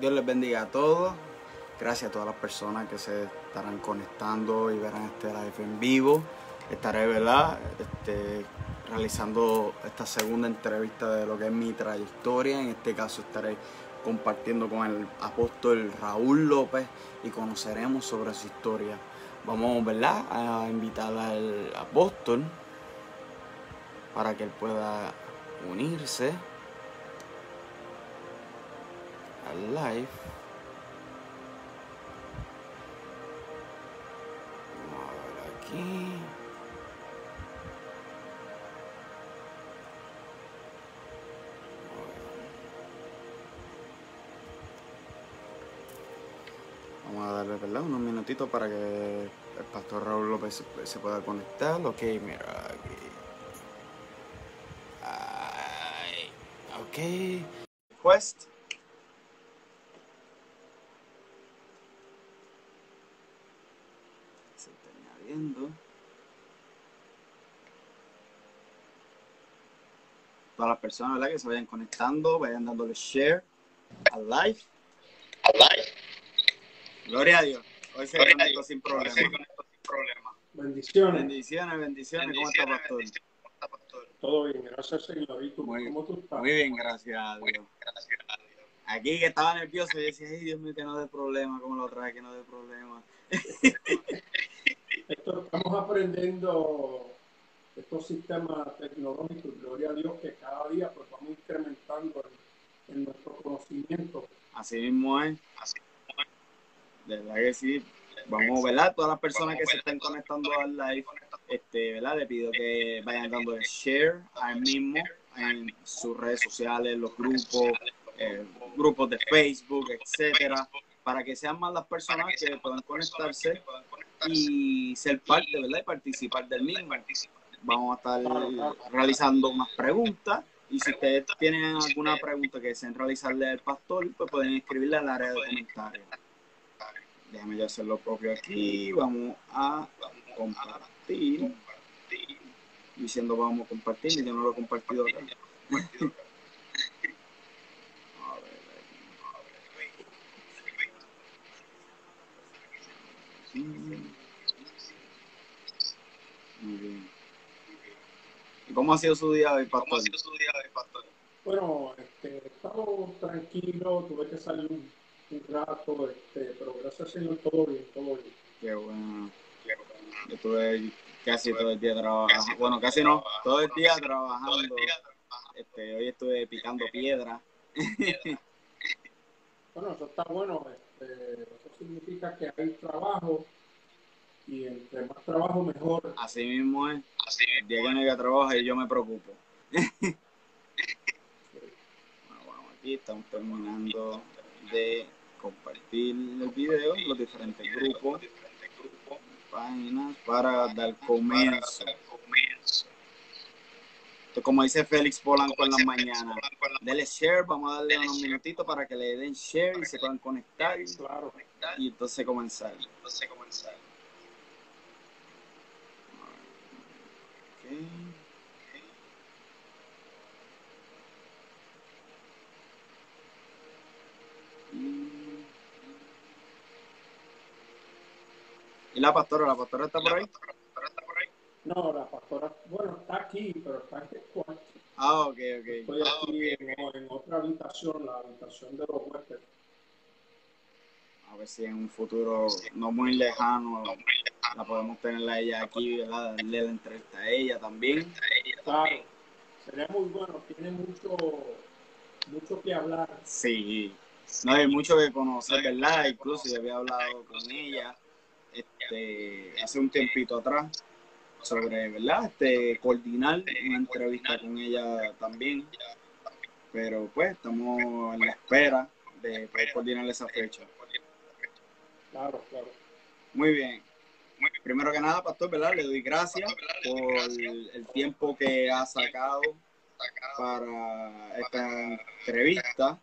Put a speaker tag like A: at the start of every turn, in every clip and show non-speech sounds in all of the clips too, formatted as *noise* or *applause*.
A: Dios les bendiga a todos. Gracias a todas las personas que se estarán conectando y verán este live en vivo. Estaré, ¿verdad? Este, realizando esta segunda entrevista de lo que es mi trayectoria. En este caso estaré compartiendo con el apóstol Raúl López y conoceremos sobre su historia. Vamos, ¿verdad? A invitar al apóstol para que él pueda unirse al live. Vamos a aquí. Vamos a darle ¿verdad? unos minutitos para que el pastor Raúl López se, se pueda conectar. Ok, mira aquí. Ay, ok. Quest. Se Todas las personas ¿verdad? que se vayan conectando, vayan dándole share al live. Gloria a Dios. Hoy se conectó sin problema.
B: Bendiciones.
A: Bendiciones, bendiciones. ¿Cómo está, pastor?
B: Todo bien, gracias Señor. ¿Y tú,
A: Muy-
B: cómo tú estás?
A: Muy bien, gracias a Dios. Aquí que estaba nervioso, yo decía, ay Dios mío, que no dé problema, como lo trae, que no dé problema. *laughs*
B: Estamos aprendiendo estos sistemas tecnológicos, gloria a Dios, que cada día pues vamos incrementando en, nuestro conocimiento.
A: Así mismo es. De verdad que sí. Vamos, ¿verdad? Todas las personas que se están conectando al live, este, ¿verdad? Le pido que vayan dando share ahí mismo en sus redes sociales, los grupos, eh, grupos de Facebook, etcétera, para que sean más las personas que puedan conectarse y ser parte, ¿verdad? Y participar del mismo. Vamos a estar realizando más preguntas y si ustedes tienen alguna pregunta que deseen realizarle al pastor, pues pueden escribirle al área de comentarios. Déjame yo hacer lo propio aquí. Vamos a compartir. Diciendo vamos a compartir y yo no lo he compartido acá. Aquí. Muy bien. ¿Y cómo ha sido su día hoy, pastor?
B: Bueno, este, he estado tranquilo, tuve que salir un, un rato, este, pero gracias al Señor todo bien, todo bien.
A: Qué bueno. Yo estuve casi todo el día trabajando. Bueno, casi no, todo el día trabajando. Este, hoy estuve picando piedra.
B: Bueno, eso está bueno, este, eso significa que hay trabajo y entre más trabajo mejor.
A: Así mismo es. El día que no haya trabajo y yo me preocupo. *laughs* Bueno, bueno, aquí estamos terminando de compartir el video, los diferentes grupos, páginas, para dar comienzo. Entonces, como dice Félix Polanco en la mañana, denle share, vamos a darle unos minutitos para que le den share y se puedan conectar
B: Claro,
A: y entonces comenzar. Ok. ¿Y la pastora? ¿La pastora está por ahí?
B: No, la pastora, bueno, está aquí, pero está en el cuarto.
A: Ah, ok, ok.
B: Estoy aquí en, en otra habitación, la habitación de los huéspedes.
A: A ver si en un futuro no muy lejano la podemos tener a ella aquí, ¿verdad? Darle la entrevista a ella también.
B: Claro, sería muy bueno, tiene mucho, mucho que hablar.
A: Sí, no hay mucho que conocer, ¿verdad? Incluso yo había hablado con ella este, hace un tiempito atrás sobre, ¿verdad? Este, coordinar una entrevista con ella también. Pero pues estamos en la espera de poder coordinar esa fecha.
B: Claro, claro.
A: Muy bien. Primero que nada, Pastor, ¿verdad? Le doy gracias por el tiempo que ha sacado para esta entrevista.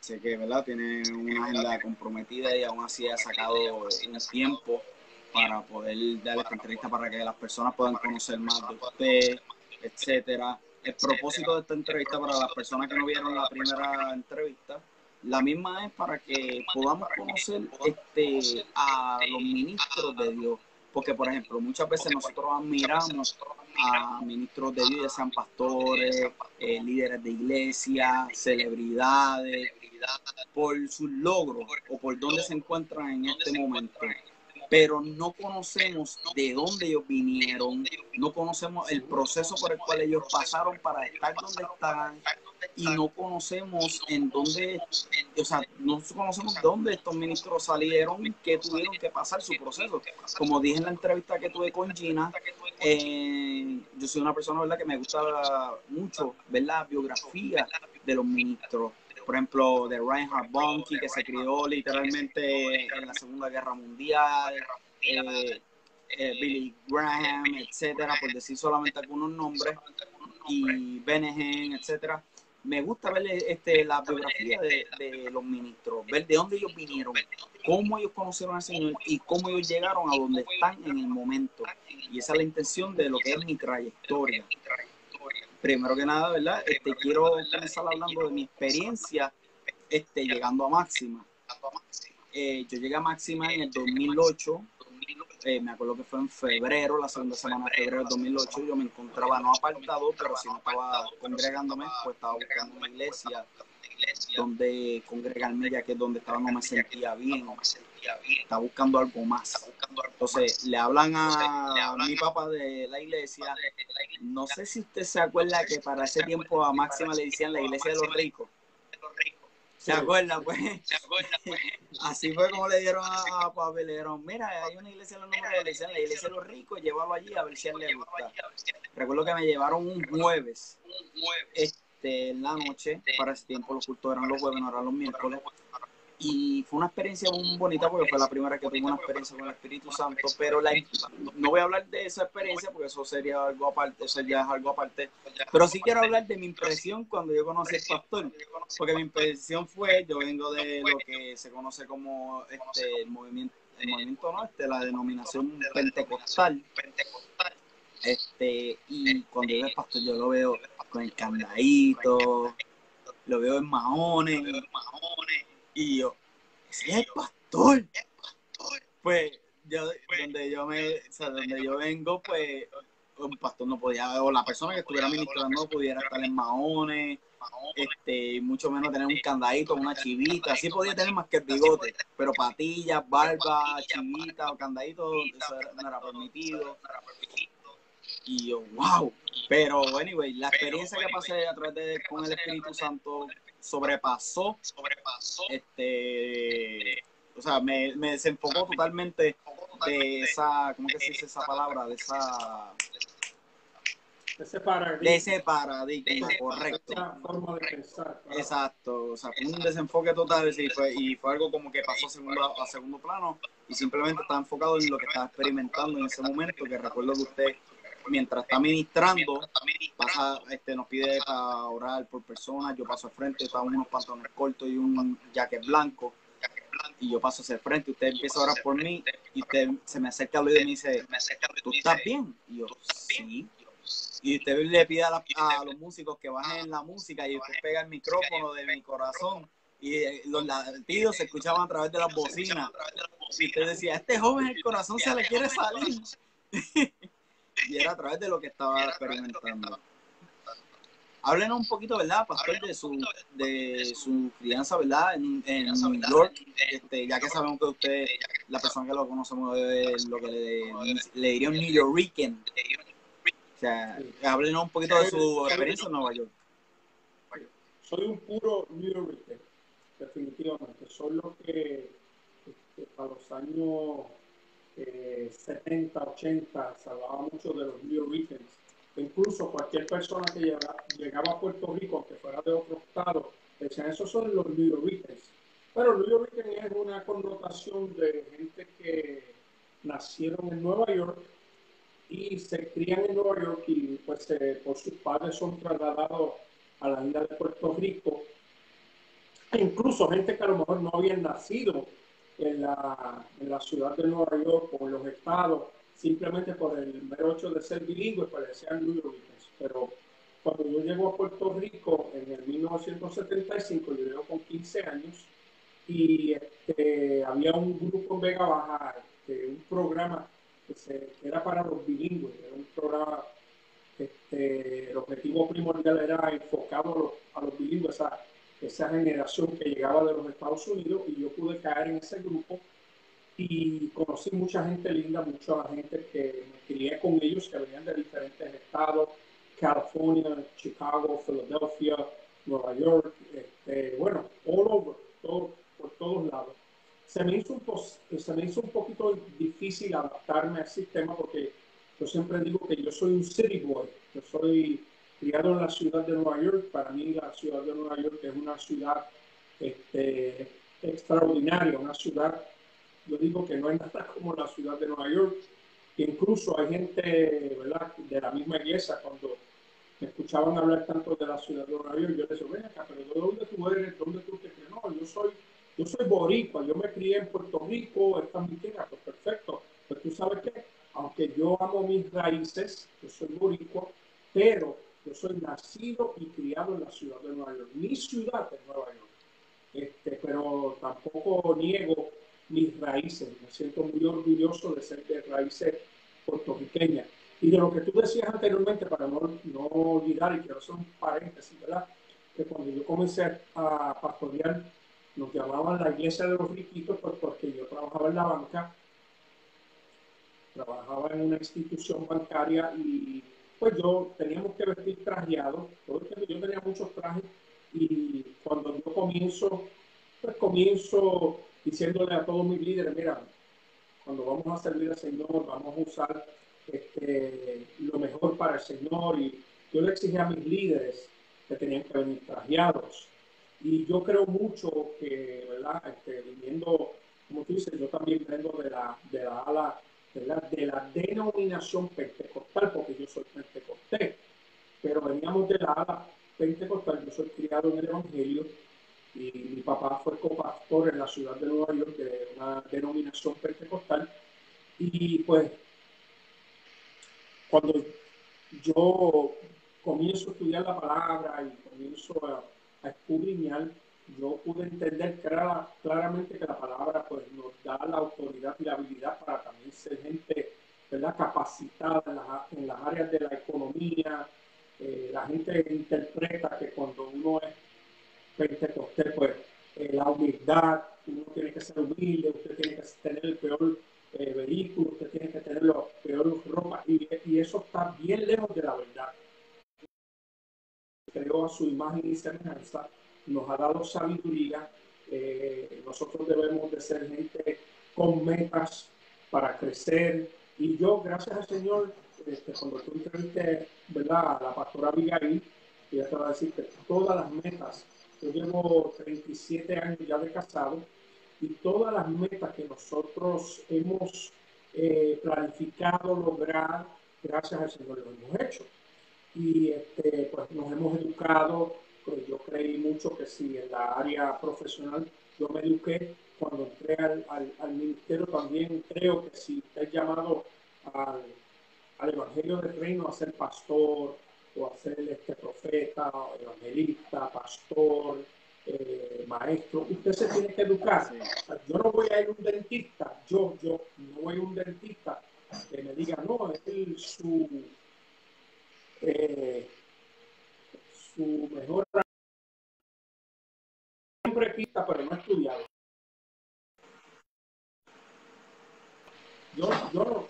A: Sé que, ¿verdad? Tiene una agenda comprometida y aún así ha sacado un tiempo para poder darle esta entrevista para que las personas puedan conocer más de usted, etcétera. El propósito de esta entrevista para las personas que no vieron la primera entrevista la misma es para que podamos conocer este, a los ministros de Dios. Porque, por ejemplo, muchas veces nosotros admiramos a ministros de Dios, ya sean pastores, eh, líderes de iglesia, celebridades, por sus logros o por dónde se encuentran en este momento pero no conocemos de dónde ellos vinieron, no conocemos el proceso por el cual ellos pasaron para estar donde están y no conocemos en dónde, o sea, no conocemos dónde estos ministros salieron y qué tuvieron que pasar su proceso. Como dije en la entrevista que tuve con Gina, eh, yo soy una persona ¿verdad? que me gusta mucho ver la biografía de los ministros por ejemplo, de Reinhard Bonnke, que se crió literalmente en la Segunda Guerra Mundial, eh, eh, Billy Graham, etcétera, por decir solamente algunos nombres, y Benehen, etcétera. Me gusta ver este, la biografía de, de, los ministros, ver de dónde ellos vinieron, cómo ellos conocieron al Señor y cómo ellos llegaron a donde están en el momento. Y esa es la intención de lo que es mi trayectoria primero que nada, ¿verdad? Este, quiero comenzar hablando de mi experiencia este, llegando a Máxima. Eh, yo llegué a Máxima en el 2008, eh, me acuerdo que fue en febrero, la segunda semana de febrero del 2008, yo me encontraba no apartado, pero si no estaba congregándome, pues estaba buscando una iglesia donde congregarme, ya que es donde estaba no me sentía bien, no me sentía estaba buscando algo más. Entonces le hablan a mi papá de la iglesia, no sé si usted se acuerda que para ese tiempo a Máxima le decían la iglesia de los ricos. ¿Se acuerda, pues? *laughs* Así fue como le dieron a, a Pablo, le dijeron, mira, hay una iglesia en los números de la iglesia, la iglesia de los ricos, llévalo allí a ver si a él le gusta. Recuerdo que me llevaron un jueves. Este, en la noche, para ese tiempo los cultos eran los jueves, no eran los miércoles. Y fue una experiencia muy bonita porque fue la primera que tuve una experiencia con el Espíritu Santo, pero la, no voy a hablar de esa experiencia porque eso sería algo aparte, eso ya es algo aparte, pero sí quiero hablar de mi impresión cuando yo conocí al pastor, porque mi impresión fue, yo vengo de lo que se conoce como este, el movimiento, el movimiento no, este, la denominación pentecostal, este, y cuando yo veo pastor yo lo veo con el candadito, lo veo en mahones, y yo, ese es el pastor. Pues yo, donde yo me, o sea, donde yo vengo, pues un pastor no podía, o la persona que estuviera ministrando pudiera estar en mahones, este, mucho menos tener un candadito, una chivita, sí podía tener más que el bigote, pero patillas, barba, chivita o candadito, eso no era permitido. Y yo, wow. Pero, anyway, la experiencia que pasé a través de con el Espíritu Santo sobrepasó, sobrepasó, este, o sea, me, me desenfocó totalmente de esa, ¿cómo que se dice esa palabra? De esa
B: ese paradigma,
A: de ese paradigma, correcto.
B: forma de pensar.
A: Exacto, o sea, fue un desenfoque total y fue, y fue algo como que pasó a segundo, a segundo plano y simplemente estaba enfocado en lo que estaba experimentando en ese momento, que recuerdo que usted mientras está ministrando, pasa, este, nos pide para orar por personas, yo paso al frente, estaba unos pantalones cortos y un jacket blanco, y yo paso hacia el frente, usted empieza a orar por mí, y usted se me acerca al oído y me dice, ¿tú estás bien? Y yo, sí. Y usted le pide a, los músicos que bajen la música y usted pega el micrófono de mi corazón y eh, los latidos se escuchaban a través de las bocinas. Y usted decía, este joven el corazón se le quiere salir. *laughs* y era a través de lo que estaba experimentando. Háblenos un poquito, ¿verdad, pastor, de su, de su crianza, ¿verdad? En, en New York, este, ya que sabemos que usted, la persona que lo conocemos, es lo que le, le diría un New Yorkican. O sea, háblenos un poquito de su experiencia en Nueva York.
B: Soy un puro New Yorker, definitivamente. Soy lo que este, a los años 70, 80, se hablaba mucho de los New Weekends. Incluso cualquier persona que llegaba, a Puerto Rico, aunque fuera de otro estado, decían, esos son los New Weekends. Pero New Weekend es una connotación de gente que nacieron en Nueva York y se crían en Nueva York y pues por sus padres son trasladados a la isla de Puerto Rico. E incluso gente que a lo mejor no habían nacido en la, en la ciudad de Nueva York o en los estados, simplemente por el mero hecho de ser bilingüe, parecían New Pero cuando yo llego a Puerto Rico en el 1975, yo llevo con 15 años, y este, había un grupo en Vega Baja, este, un programa que, se, era para los bilingües, era un programa, este, el objetivo primordial era enfocado a los, bilingües, a esa generación que llegaba de los Estados Unidos, y yo pude caer en ese grupo y conocí mucha gente linda, mucha gente que me crié con ellos, que venían de diferentes estados, California, Chicago, Philadelphia, Nueva York, este, bueno, all over, por todos lados. Se me, hizo un se me hizo un poquito difícil adaptarme al sistema porque yo siempre digo que yo soy un city boy, yo soy criado en la ciudad de Nueva York, para mí la ciudad de Nueva York es una ciudad este, extraordinaria, una ciudad, yo digo que no hay *laughs* nada como la ciudad de Nueva York, incluso hay gente ¿verdad? de la misma iglesia cuando me escuchaban hablar tanto de la ciudad de Nueva York, yo les decía, ven acá, pero ¿de dónde tú eres? ¿Dónde tú te crees? No, yo soy, yo soy boricua, yo me crié en Puerto Rico, esta mi tierra, pues perfecto. Pues tú sabes que, aunque yo amo mis raíces, yo soy boricua, pero yo soy nacido y criado en la ciudad de Nueva York. Mi ciudad es Nueva York. Este, pero tampoco niego mis raíces. Me siento muy orgulloso de ser de raíces puertorriqueñas. Y de lo que tú decías anteriormente, para no, no olvidar, y quiero hacer un paréntesis, ¿verdad? Que cuando yo comencé a pastorear, nos llamaban la iglesia de los riquitos, pues porque yo trabajaba en la banca, trabajaba en una institución bancaria y pues yo teníamos que vestir el yo tenía muchos trajes y cuando yo comienzo, pues comienzo diciéndole a todos mis líderes, mira, cuando vamos a servir al Señor, vamos a usar este, lo mejor para el Señor y yo le exigí a mis líderes que tenían que venir trajeados. Y yo creo mucho que, ¿verdad? Este, viniendo, como tú dices, yo también vengo de la, de la ala, de la denominación pentecostal, porque yo soy pentecostés, pero veníamos de la pentecostal, yo soy criado en el Evangelio y mi papá fue copastor en la ciudad de Nueva York de una denominación pentecostal. Y pues cuando yo comienzo a estudiar la palabra y comienzo a, a escudriñar, yo pude entender claramente que la palabra pues, nos da la autoridad y la habilidad para también ser gente ¿verdad? capacitada en, las áreas de la economía. Eh, la gente interpreta que cuando uno es pentecostés, pues eh, la humildad, uno tiene que ser humilde, usted tiene que tener el peor eh, vehículo, usted tiene que tener los peores ropa y, y, eso está bien lejos de la verdad. Creó a su imagen y semejanza, nos ha dado sabiduría, eh, nosotros debemos de ser gente con metas para crecer y yo, gracias al Señor, este, cuando tú entrevisté ¿verdad? a la pastora Abigail, ella te va a decir todas las metas, yo llevo 37 años ya de casado, y todas las metas que nosotros hemos eh, planificado lograr, gracias al Señor lo hemos hecho. Y este, pues nos hemos educado, pues yo creí mucho que si en la área profesional. Yo me eduqué, cuando entré al, al, ministerio también. Creo que si es llamado al, al Evangelio del Reino a ser pastor o a ser este profeta, evangelista, pastor, eh, maestro, usted se tiene que educar. yo no voy a ir a un dentista, yo, yo no voy a un dentista que me diga, no, es su, eh, mejor siempre pero no estudiado. Yo, yo,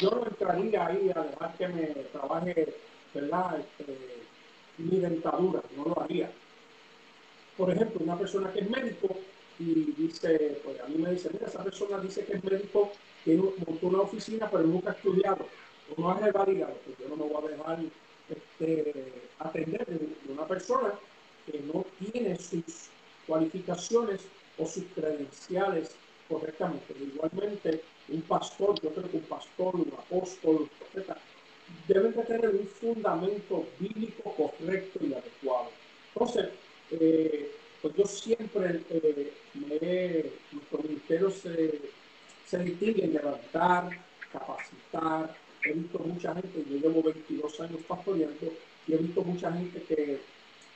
B: yo no entraría ahí a dejar que me trabaje, ¿verdad? Este, mi dentadura, no lo haría por ejemplo, una persona que es médico y dice, pues a mí me dice, mira, esa persona dice que es médico, tiene montó una oficina, pero nunca ha estudiado, o no ha revalidado, pues yo no me voy a dejar este, atender de una persona que no tiene sus cualificaciones o sus credenciales correctamente. Igualmente, un pastor, yo creo que un pastor, un apóstol, un profeta, deben de tener un fundamento bíblico correcto y adecuado. Entonces, eh, pues yo siempre eh, me, nuestro se, se distingue en levantar, capacitar. He visto mucha gente, yo llevo 22 años pastoreando y he visto mucha gente que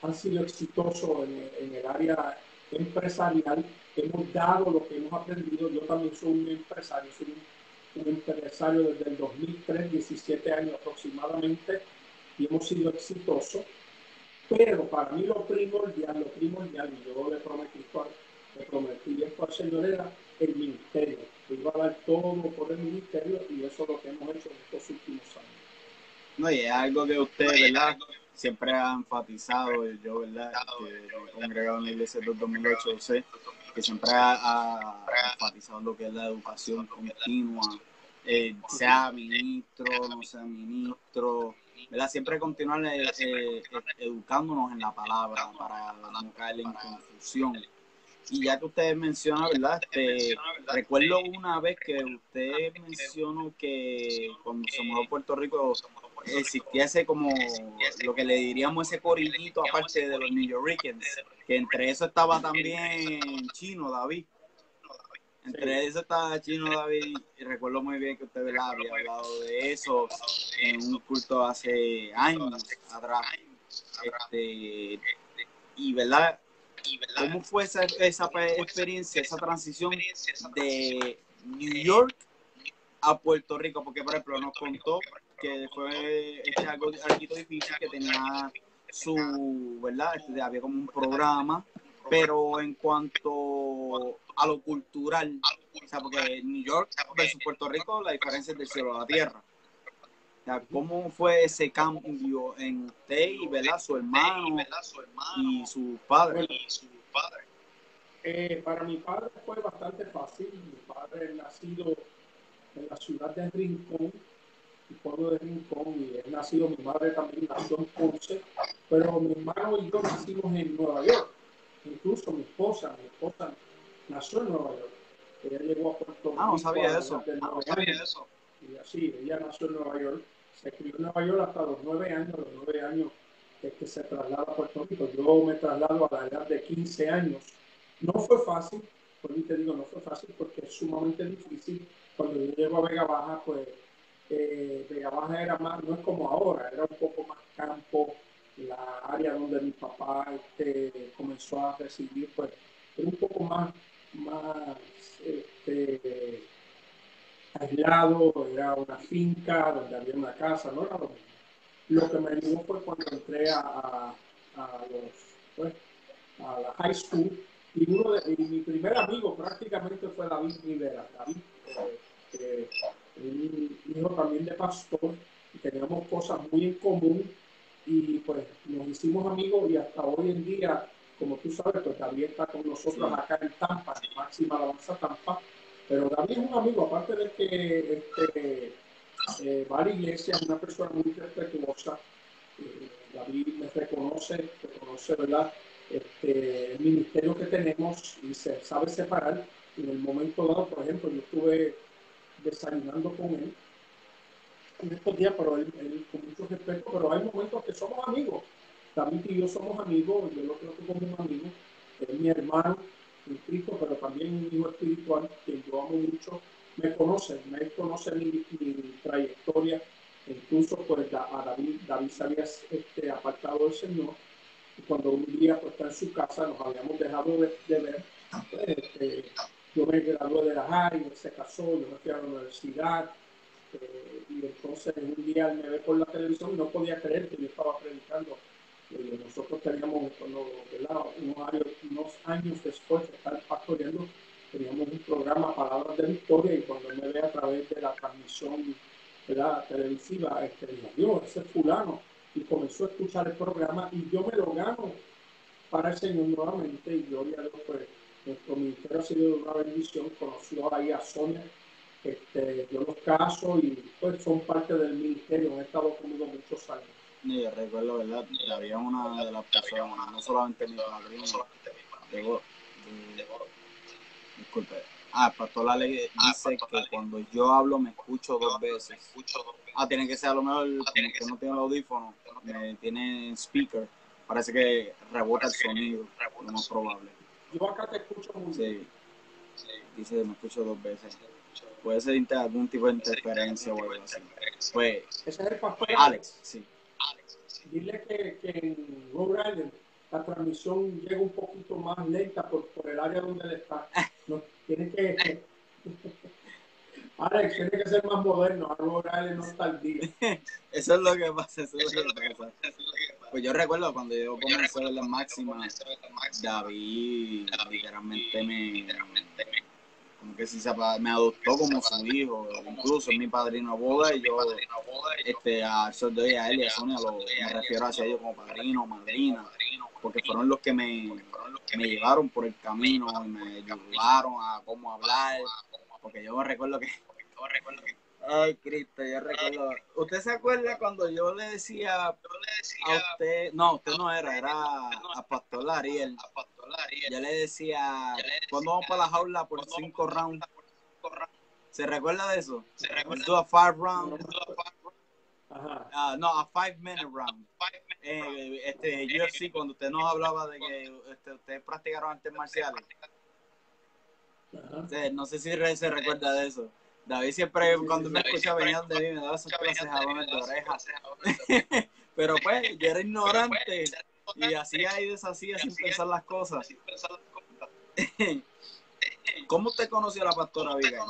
B: han sido exitosos en, el área empresarial. Hemos dado lo que hemos aprendido. Yo también soy un empresario, soy un, empresario desde el 2003, 17 años aproximadamente, y hemos sido exitosos. Pero para mí lo primordial, lo primordial, y yo le prometí, le prometí esto al Señor, era el ministerio. Que iba a dar todo por el ministerio y eso es lo que hemos hecho en estos últimos años.
A: No, y es algo que usted, ¿verdad? Siempre ha enfatizado, yo, ¿verdad? Que he congregado en la iglesia desde 2008, sé que siempre ha, enfatizado lo que es la educación continua, eh, sea ministro, no sea ministro, ¿verdad? Siempre continuar eh, eh, educándonos en la palabra para no caer en confusión. Y ya que usted menciona, ¿verdad? Este, recuerdo una vez que usted mencionó que cuando se mudó a Puerto Rico existía ese como lo que le diríamos ese corillito aparte de los New Yorkers, que entre eso estaba también Chino David. Entre eso estaba Chino David y recuerdo muy bien que usted había hablado de eso en un culto hace años atrás. Este, y verdad, ¿cómo fue esa, esa experiencia, esa transición de New York a Puerto Rico? Porque, por ejemplo, nos contó que fue este, algo, algo difícil, que tenía su, ¿verdad? Este, había como un programa, pero en cuanto a lo cultural, o sea, porque New York versus Puerto Rico, la diferencia es del cielo a la tierra. ¿Cómo fue ese cambio en usted y ¿verdad? su hermano y su padre?
B: Eh, para mi padre fue bastante fácil. Mi padre nacido en la ciudad de Rincón, el pueblo de Rincón, y él nacido, mi madre también nació en Ponce, pero mi hermano y yo nacimos en Nueva York. Incluso mi esposa, mi esposa nació en Nueva York. Ella llegó a Puerto Rico.
A: Ah, no sabía eso. no sabía
B: eso. Y así, ella nació en Nueva York. Se crió en Nueva York hasta los nueve años. Los nueve años es que se traslada a Puerto Rico. Yo me traslado a la edad de 15 años. No fue fácil, por te digo, no fue fácil porque es sumamente difícil. Cuando yo llego a Vega Baja, pues eh, Vega Baja era más, no es como ahora, era un poco más campo, la área donde mi papá este, comenzó a recibir, pues era un poco más, más este, aislado, era una finca donde había una casa, no era lo mismo. Lo que me ayudó fue cuando entré a, a, los, pues, a la high school y, uno de, mi primer amigo prácticamente fue David Rivera. David, eh, un hijo también de pastor, y teníamos cosas muy en común y pues nos hicimos amigos y hasta hoy en día, como tú sabes, pues David está con nosotros acá en Tampa, en Máxima Alabanza Tampa, pero David es un amigo, aparte de que este, eh, va a la iglesia, es una persona muy respetuosa. Eh, David me reconoce, reconoce ¿verdad? Este, el ministerio que tenemos y se sabe separar. En el momento dado, por ejemplo, yo estuve desayunando con él en estos días, pero él, con mucho respeto, pero hay momentos que somos amigos. David y yo somos amigos, yo lo creo que como un amigo, es mi hermano, en Cristo, pero también un hijo espiritual que yo amo mucho, me conoce, me conoce mi, trayectoria, incluso pues a David, David se había este, apartado del Señor, y cuando un día pues, está en su casa, nos habíamos dejado de, ver, pues, este, yo me gradué de la high, se casó, yo me fui a la universidad, eh, y entonces un día él me ve por la televisión y no podía creer que yo estaba predicando nosotros teníamos, años, unos años después de estar pastoreando, teníamos un programa Palabras de Victoria y cuando me ve a través de la transmisión televisiva, este, Dios, ese es fulano. Y comenzó a escuchar el programa y yo me lo gano para el Señor nuevamente y gloria a Dios, pues nuestro ministerio ha sido una bendición, conoció ahí a Sonia, este, yo los caso y pues son parte del ministerio, han estado conmigo muchos años.
A: Ni recuerdo, ¿verdad? Había una de las personas, no solamente mi padrino, llegó, disculpe. Ah, el pastor La Ley dice que cuando yo hablo me escucho dos veces. Ah, tiene que ser a lo mejor como que no tiene el audífono, me tiene speaker. Parece que rebota el sonido, lo más probable.
B: Yo acá te escucho muy
A: Sí. Dice que me escucho dos veces. Puede ser algún tipo de interferencia o algo así. Pues,
B: Ese es el pastor
A: Alex, sí
B: dile que, que en Rhode Island la transmisión llega un poquito más lenta por, por el área donde él está. No, tiene que. *laughs* Alex, tiene que ser más moderno, algo real no está al día. *laughs*
A: Eso es lo que pasa, eso es lo que pasa. Pues yo recuerdo cuando yo comencé a ver la máxima, David literalmente me, como que si se, me adoptó como su hijo, incluso mi padrino boda y yo este, a eso doy a él y a Sonia lo, me refiero hacia ellos como padrino, madrina, porque fueron los que me, me llevaron por el camino me ayudaron a cómo hablar, porque yo me recuerdo que Ay, Cristo, yo recuerdo. ¿Usted se acuerda cuando yo le decía, a usted, no, usted no era, era a Pastor Ariel. Yo le decía, cuando vamos para la jaula por cinco rounds? ¿Se recuerda de eso? ¿Se recuerda? a five round. Uh, no, a five minute round. Eh, este, UFC, cuando usted nos hablaba de que este, ustedes practicaron artes marciales. no sé si se recuerda de eso. David siempre, cuando me escucha venía de mí, me daba esos clases jabones de orejas. *laughs* Pero pues, yo era ignorante y hacía y deshacía sin pensar las cosas. *laughs* ¿Cómo usted conoció a la pastora Abigail?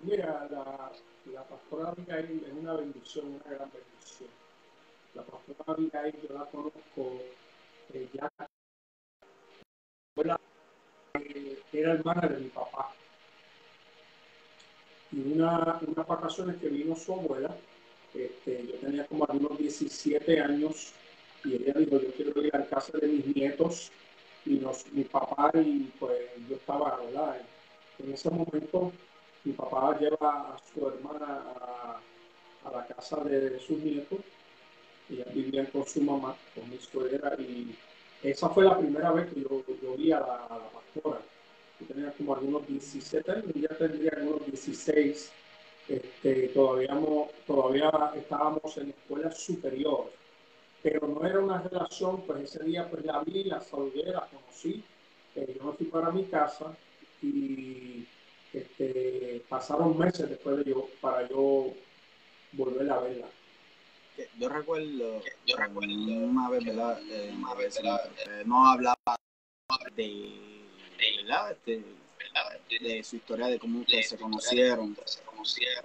B: Mira, la, la pastora Abigail es una bendición, una gran bendición. La pastora Abigail yo la conozco eh, ya. Eh, era hermana de mi papá y una, unas vacaciones que vino su abuela, este, yo tenía como algunos 17 años y ella dijo, yo quiero ir a casa de mis nietos y nos, mi papá y pues yo estaba, ¿verdad? En ese momento mi papá lleva a su hermana a, la casa de, sus nietos, ellas vivían con su mamá, con mi suegra y esa fue la primera vez que yo, yo vi la, a la pastora tenía como algunos 17 años, ya tendría algunos 16. Este, todavía, todavía estábamos en escuela superior, pero no era una relación, pues ese día pues la vi, la saludé, la conocí, eh, yo me fui para mi casa y este, pasaron meses después de yo, para yo volver a verla.
A: Yo recuerdo, yo recuerdo una vez, ¿verdad? Eh, una vez, eh, no hablaba de este, de su historia, de cómo ustedes se conocieron.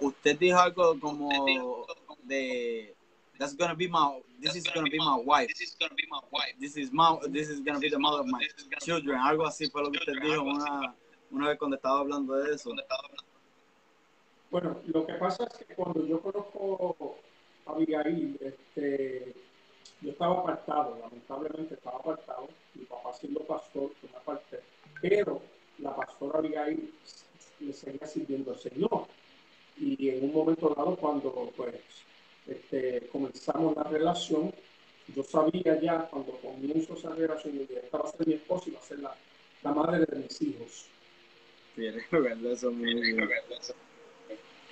A: Usted dijo algo como de that's gonna be my this is gonna be my wife. This is gonna be my wife. This is my this is gonna be the mother of my children. Algo así fue lo que usted dijo una, una vez cuando estaba hablando de eso.
B: Bueno, lo que pasa es que cuando yo conozco a Abigail, este, yo estaba apartado, lamentablemente estaba apartado, mi papá siendo pastor, una parte pero la pastora Abigail le seguía sirviendo al Señor. Y en un momento dado, cuando pues este, comenzamos la relación, yo sabía ya cuando comienzo esa relación, que esta va a ser mi esposa y va a ser la, la madre de mis hijos.
A: Bien, eso muy bien.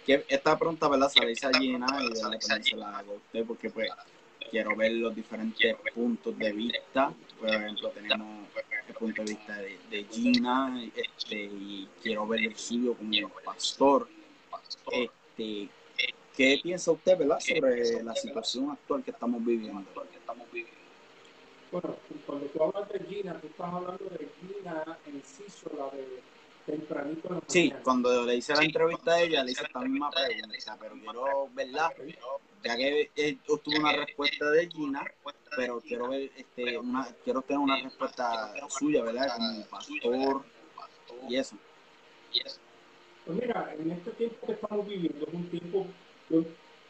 A: Que esta pregunta, ¿verdad? Se la hice a Gina y se la hago usted porque pues quiero ver los diferentes puntos de vista. Por ejemplo, tenemos el punto de vista de, Gina este, y quiero ver el suyo como pastor. Este, ¿Qué piensa usted ¿verdad? sobre la situación actual que estamos viviendo?
B: Bueno, cuando tú hablas de Gina, tú estás hablando de Gina en sí, la de tempranito.
A: sí, cuando le hice la entrevista a ella, le hice esta misma pregunta, pero quiero, ¿verdad? Ya que eh, una respuesta de Gina, pero quiero ver, este, una, quiero tener una respuesta suya, ¿verdad? Como pastor y eso.
B: Pues mira, en este tiempo que estamos viviendo, es un tiempo, yo,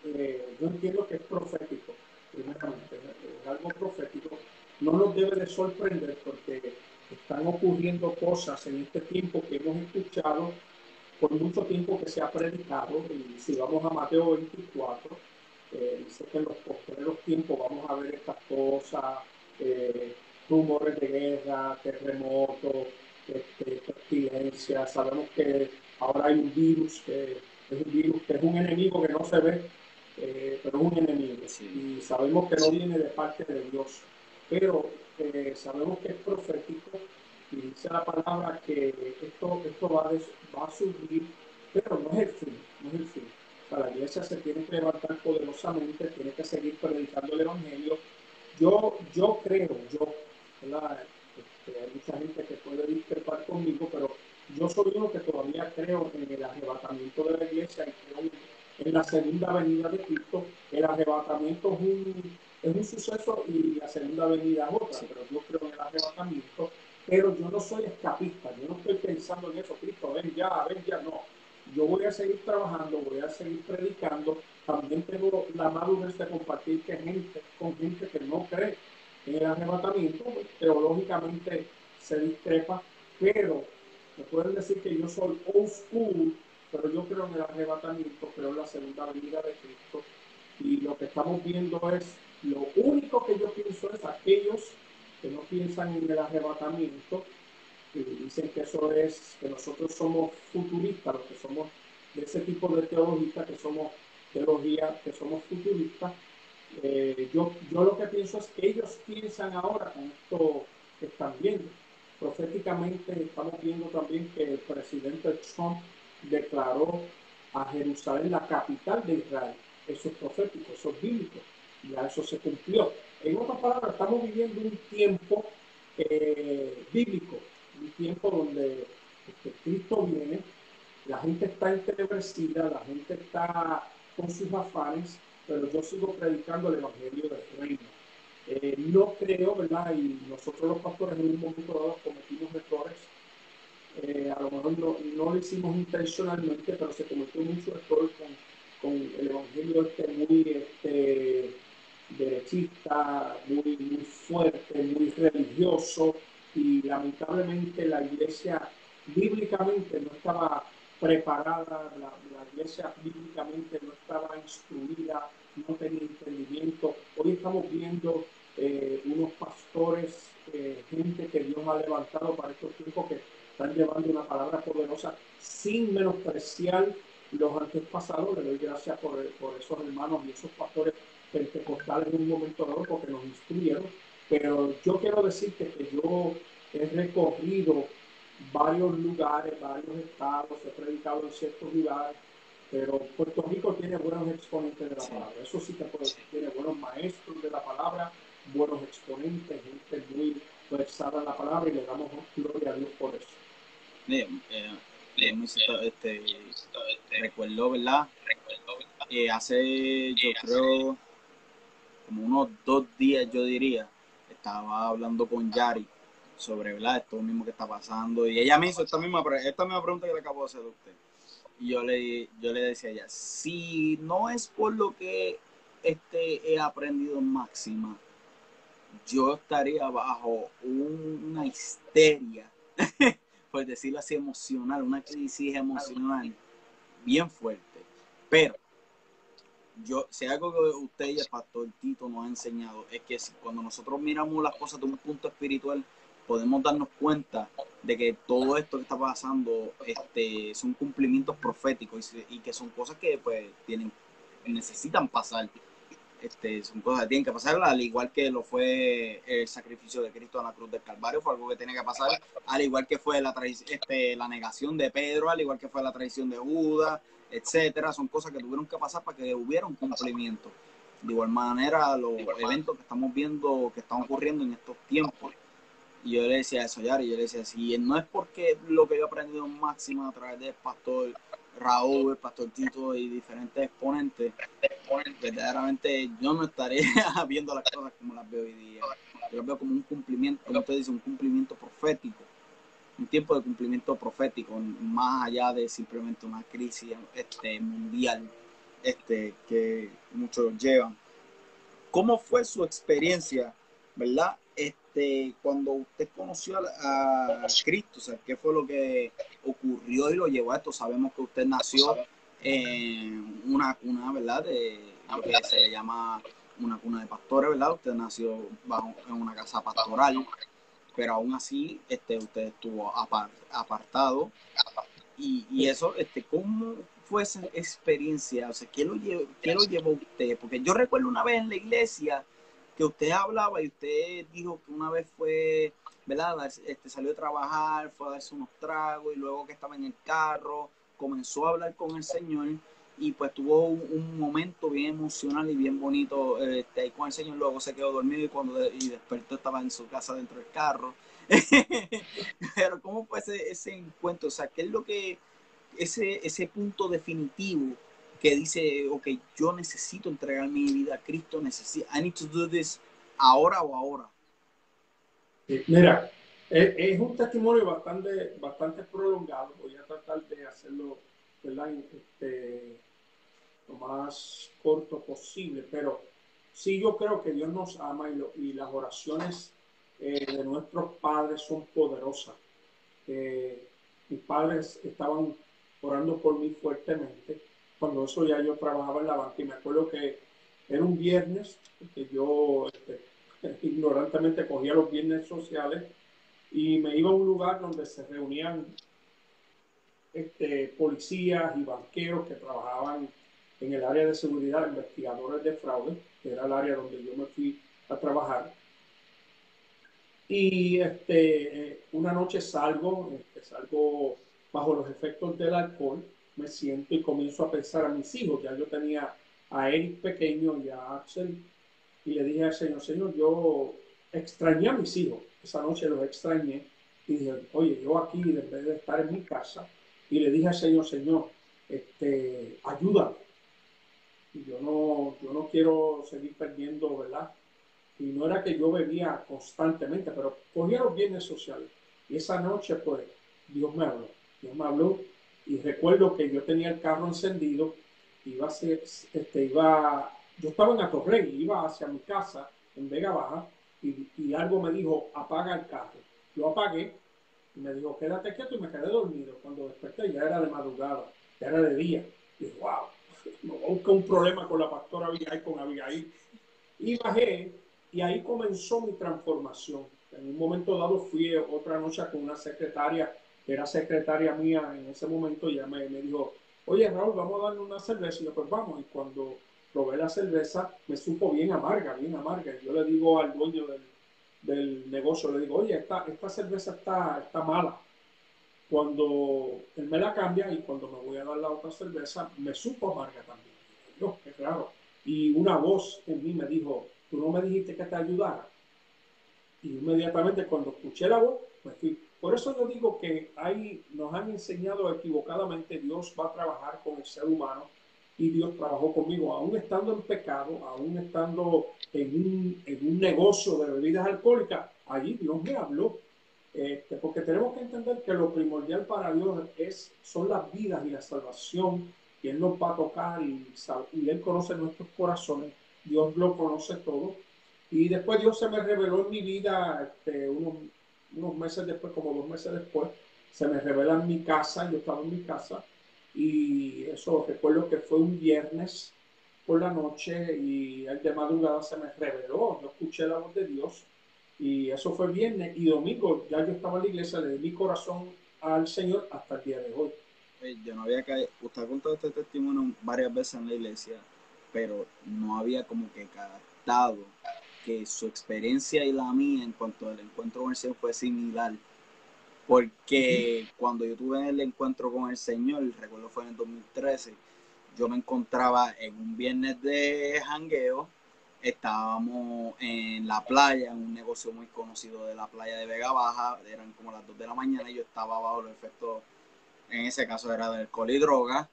B: eh, yo entiendo que es profético, primeramente, es algo profético. No nos debe de sorprender porque están ocurriendo cosas en este tiempo que hemos escuchado por mucho tiempo que se ha predicado. Y si vamos a Mateo 24, eh, dice que en los posteriores tiempos vamos a ver estas cosas, eh, rumores de guerra, terremotos, este, pestilencia. Sabemos que ahora hay un virus que es un virus que es un enemigo que no se ve, eh, pero es un enemigo. Y sabemos que no viene de parte de Dios. Pero eh, sabemos que es profético y dice la palabra que esto, esto va, a, va a subir, pero no es el fin, no es el fin la iglesia se tiene que levantar poderosamente, tiene que seguir predicando el Evangelio yo, yo creo, yo, este, hay mucha gente que puede discrepar conmigo, pero yo soy uno que todavía creo en el arrebatamiento de la iglesia y creo en la segunda venida de Cristo. El arrebatamiento es un, es un suceso y la segunda venida es otra, pero yo creo en el arrebatamiento. Pero yo no soy escapista, yo no estoy pensando en eso, Cristo, ven ya, ven ya, no. Yo voy a seguir trabajando, voy a seguir predicando. También tengo la madurez de compartir que gente, con gente que no cree en el arrebatamiento, pues, teológicamente se discrepa, pero me pueden decir que yo soy old school, pero yo creo en el arrebatamiento, creo en la segunda venida de Cristo. Y lo que estamos viendo es, lo único que yo pienso es aquellos que no piensan en el arrebatamiento, dicen que eso es, que nosotros somos futuristas, los que somos de ese tipo de teología, que somos teología, que somos futuristas. Eh, yo, yo lo que pienso es que ellos piensan ahora con esto que están viendo proféticamente estamos viendo también que el presidente Trump declaró a Jerusalén la capital de Israel. Eso es profético, eso es bíblico. Ya eso se cumplió. En otras palabras, estamos viviendo un tiempo eh, bíblico, un tiempo donde este, Cristo viene, la gente está entrebrecida, la gente está con sus afanes, pero yo sigo predicando el Evangelio del Reino eh, no creo, ¿verdad? Y nosotros los pastores en un momento dado cometimos errores. Eh, a lo mejor no, no, lo hicimos intencionalmente, pero se cometió mucho error con, con el evangelio este muy este, derechista, muy, muy fuerte, muy religioso. Y lamentablemente la iglesia bíblicamente no estaba preparada, la, iglesia bíblicamente no estaba instruida, no tenía entendimiento. Hoy estamos viendo eh, unos pastores, eh, gente que Dios ha levantado para estos tiempos que están llevando una palabra poderosa sin menospreciar los antepasados. Le doy gracias por, por esos hermanos y esos pastores pentecostales en un momento dado porque nos instruyeron. Pero yo quiero decirte que yo he recorrido varios lugares, varios estados, he predicado en ciertos lugares pero Puerto Rico tiene buenos exponentes de la palabra. Eso sí puedo decir. Tiene buenos maestros de la palabra, buenos exponentes, gente muy versada en la palabra y le damos gloria a Dios por eso.
A: Bien, eh, este, recuerdo, ¿verdad? Eh, hace, yo creo, como unos dos días, yo diría, estaba hablando con Yari sobre, ¿verdad? Esto mismo que está pasando. Y ella me hizo esta misma, esta misma pregunta que le acabo de hacer a usted y yo le, yo le decía a ella, si no es por lo que este, he aprendido en máxima, yo estaría bajo una histeria, *laughs* por decirlo así, emocional, una crisis emocional bien fuerte. Pero yo, si algo que usted y el pastor Tito nos ha enseñado es que cuando nosotros miramos las cosas de un punto espiritual, podemos darnos cuenta de que todo esto que está pasando este, son cumplimientos proféticos y, que son cosas que pues tienen necesitan pasar. Este, son cosas que tienen que pasar, al igual que lo fue el sacrificio de Cristo en la cruz del Calvario, fue algo que tiene que pasar, al igual que fue la, este, la negación de Pedro, al igual que fue la traición de Judas, etcétera, son cosas que tuvieron que pasar para que hubiera un cumplimiento. De igual manera, los eventos que estamos viendo, que están ocurriendo en estos tiempos, y yo le decía eso, Yari, yo le decía, si no es porque lo que yo he aprendido en máximo a través del pastor Raúl, el pastor Tito y diferentes exponentes, verdaderamente yo no estaría *laughs* viendo las cosas como las veo hoy día. Yo las veo como un cumplimiento, como usted dice, un cumplimiento profético, un tiempo de cumplimiento profético, más allá de simplemente una crisis este, mundial este, que muchos llevan. ¿Cómo fue su experiencia, verdad? Este, cuando usted conoció a, Cristo, o sea, ¿qué fue lo que ocurrió y lo llevó a esto? Sabemos que usted nació en una cuna, ¿verdad? De que se le llama una cuna de pastores, ¿verdad? Usted nació en una casa pastoral, pero aún así este, usted estuvo apartado. Y, y, eso, este, ¿cómo fue esa experiencia? O sea, ¿qué lo, llevó, ¿qué lo llevó usted? Porque yo recuerdo una vez en la iglesia, que usted hablaba y usted dijo que una vez fue, ¿verdad? Este, salió a trabajar, fue a darse unos tragos y luego que estaba en el carro, comenzó a hablar con el Señor y pues tuvo un, momento bien emocional y bien bonito este, ahí con el Señor, luego se quedó dormido y cuando y despertó estaba en su casa dentro del carro. *laughs* Pero ¿cómo fue ese, ese encuentro? O sea, ¿qué es lo que, ese, ese punto definitivo que dice, ok, yo necesito entregar mi vida a Cristo, necesito, I need to do this ahora o ahora?
B: Mira, es, un testimonio bastante, bastante prolongado, voy a tratar de hacerlo este, lo más corto posible, pero sí yo creo que Dios nos ama y, las oraciones eh, de nuestros padres son poderosas. Eh, mis padres estaban orando por mí fuertemente. Cuando eso ya yo trabajaba en la banca y me acuerdo que era un viernes, que yo este, *laughs* ignorantemente cogía los viernes sociales y me iba a un lugar donde se reunían este, policías y banqueros que trabajaban en el área de seguridad, investigadores de fraude, que era el área donde yo me fui a trabajar. Y este, una noche salgo, este, salgo bajo los efectos del alcohol, me siento y comienzo a pensar a mis hijos. Ya yo tenía a Eric pequeño y a Axel, y le dije al Señor, Señor, yo extrañé a mis hijos. Esa noche los extrañé y dije, oye, yo aquí, en vez de estar en mi casa, y le dije al Señor, Señor, este, ayúdame. Y yo no, yo no quiero seguir perdiendo, ¿verdad? Y no era que yo bebía constantemente, pero cogía los bienes sociales. Y esa noche, pues, Dios me habló. Dios me habló y recuerdo que yo tenía el carro encendido, iba a ser, este, iba, yo estaba en Atorrey, iba hacia mi casa en Vega Baja y, y algo me dijo, apaga el carro. Lo apagué y me dijo, quédate quieto y me quedé dormido. Cuando desperté ya era de madrugada, ya era de día. Y wow, busca un problema con la pastora Abigail, con Abigail. Y bajé y ahí comenzó mi transformación. En un momento dado fui otra noche con una secretaria, que era secretaria mía en ese momento, y me, me dijo, oye Raúl, vamos a darle una cerveza. Y yo, pues vamos. Y cuando probé la cerveza, me supo bien amarga, bien amarga. Yo le digo al dueño del del negocio, le digo, oye, esta, esta cerveza está, está mala. Cuando él me la cambia y cuando me voy a dar la otra cerveza, me supo amarga también. Yo, que claro. Y una voz en mí me dijo, tú no me dijiste que te ayudara. Y inmediatamente cuando escuché la voz, me fui. Por eso yo digo que hay, nos han enseñado equivocadamente, Dios va a trabajar con el ser humano y Dios trabajó conmigo, aún estando en pecado, aún estando en un, en un negocio de bebidas alcohólicas, allí Dios me habló. Este, porque tenemos que entender que lo primordial para Dios es, son las vidas y la salvación, y Él nos va a tocar y, y Él conoce nuestros corazones, Dios lo conoce todo. Y después Dios se me reveló en mi vida, este, unos, unos meses después, como dos meses después, se me revela en mi casa, yo estaba en mi casa, y eso recuerdo que fue un viernes por la noche y de madrugada se me reveló, yo escuché la voz de Dios y eso fue viernes y domingo ya yo estaba en la iglesia, le di mi corazón al Señor hasta el día de hoy.
A: Yo no había caído, usted ha contado este testimonio varias veces en la iglesia, pero no había como que captado que su experiencia y la mía en cuanto al encuentro con el Señor fue similar porque cuando yo tuve el encuentro con el Señor, recuerdo fue en el 2013, yo me encontraba en un viernes de jangueo, estábamos en la playa, en un negocio muy conocido de la playa de Vega Baja, eran como las 2 de la mañana y yo estaba bajo el efecto, en ese caso era del alcohol y droga,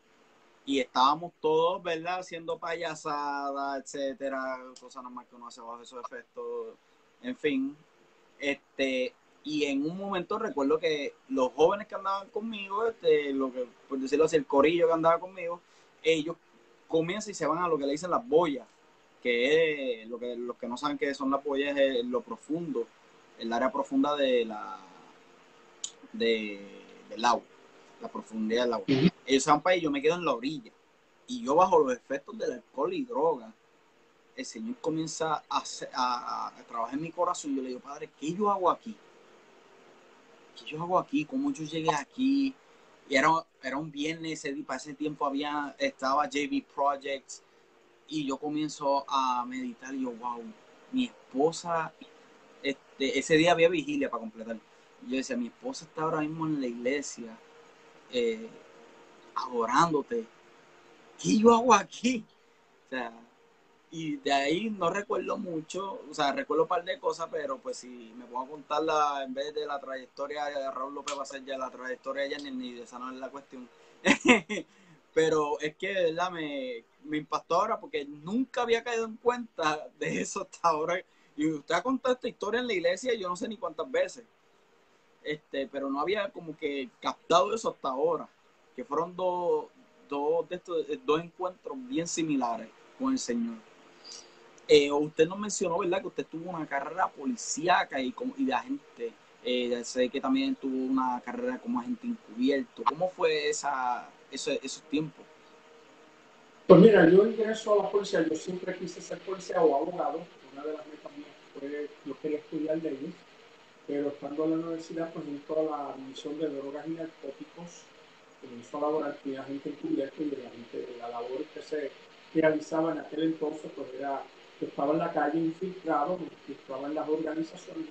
A: y estábamos todos, ¿verdad?, haciendo payasadas, etcétera, cosas normal que uno hace bajo esos efectos, en fin, este, y en un momento recuerdo que los jóvenes que andaban conmigo, este, lo que, por decirlo así, el corillo que andaba conmigo, ellos comienzan y se van a lo que le dicen las boyas, que es lo que los que no saben qué son las boyas es lo profundo, el área profunda de la de, del agua, la profundidad del agua. Ellos se van para ahí, yo me quedo en la orilla. Y yo bajo los efectos del alcohol y droga, el Señor comienza a, a, a trabajar en mi corazón. Yo le digo, Padre, ¿qué yo hago aquí? ¿qué yo hago aquí? ¿Cómo yo llegué aquí? Y era, era un viernes, para ese tiempo había, estaba JV Projects y yo comienzo a meditar y yo, wow, mi esposa, este, ese día había vigilia para completar. yo decía, mi esposa está ahora mismo en la iglesia, eh, adorándote. ¿qué yo hago aquí? O sea, y de ahí no recuerdo mucho, o sea, recuerdo un par de cosas, pero pues si me pongo a contarla en vez de la trayectoria de Raúl López va a ser ya la trayectoria de Jenny, ni de esa no es la cuestión. *laughs* pero es que de verdad me, me impactó ahora porque nunca había caído en cuenta *laughs* de eso hasta ahora. Y usted ha contado esta historia en la iglesia yo no sé ni cuántas veces. Este, pero no había como que captado eso hasta ahora. Que fueron dos, dos de estos dos encuentros bien similares con el Señor. Eh, usted nos mencionó, ¿verdad? Que usted tuvo una carrera policíaca y, como, y de agente. Eh, sé que también tuvo una carrera como agente encubierto. ¿Cómo fue esa, esos tiempos?
B: Pues mira, yo ingreso a la policía, yo siempre quise ser policía o abogado. Una de las metas mías fue, yo quería estudiar leyes, pero estando en la universidad, pues entro a la división de drogas y narcóticos, comenzó a laborar con agente encubierto y de la, gente, la labor que se realizaba en aquel entonces, pues era que estaba en la calle infiltrado, estaba en las organizaciones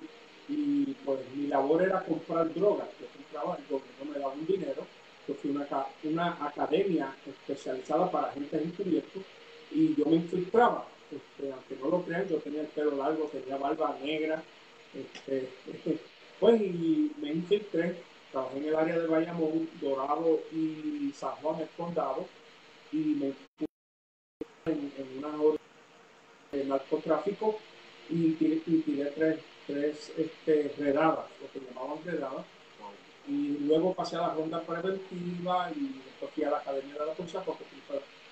B: y pues mi labor era comprar drogas. Yo compraba, el gobierno me daba un dinero yo fui una, una academia especializada para agentes encubiertos y yo me infiltraba. Este, aunque no lo crean, yo tenía el pelo largo, tenía barba negra. Este, *laughs* pues y me infiltré, trabajé en el área de Bayamón, Dorado y San Juan, el condado, y me en, en una hora de narcotráfico y tiré, tres, tres este, redadas, lo que llamaban redadas y luego pasé a la ronda preventiva y después fui a la Academia de la Policía. Porque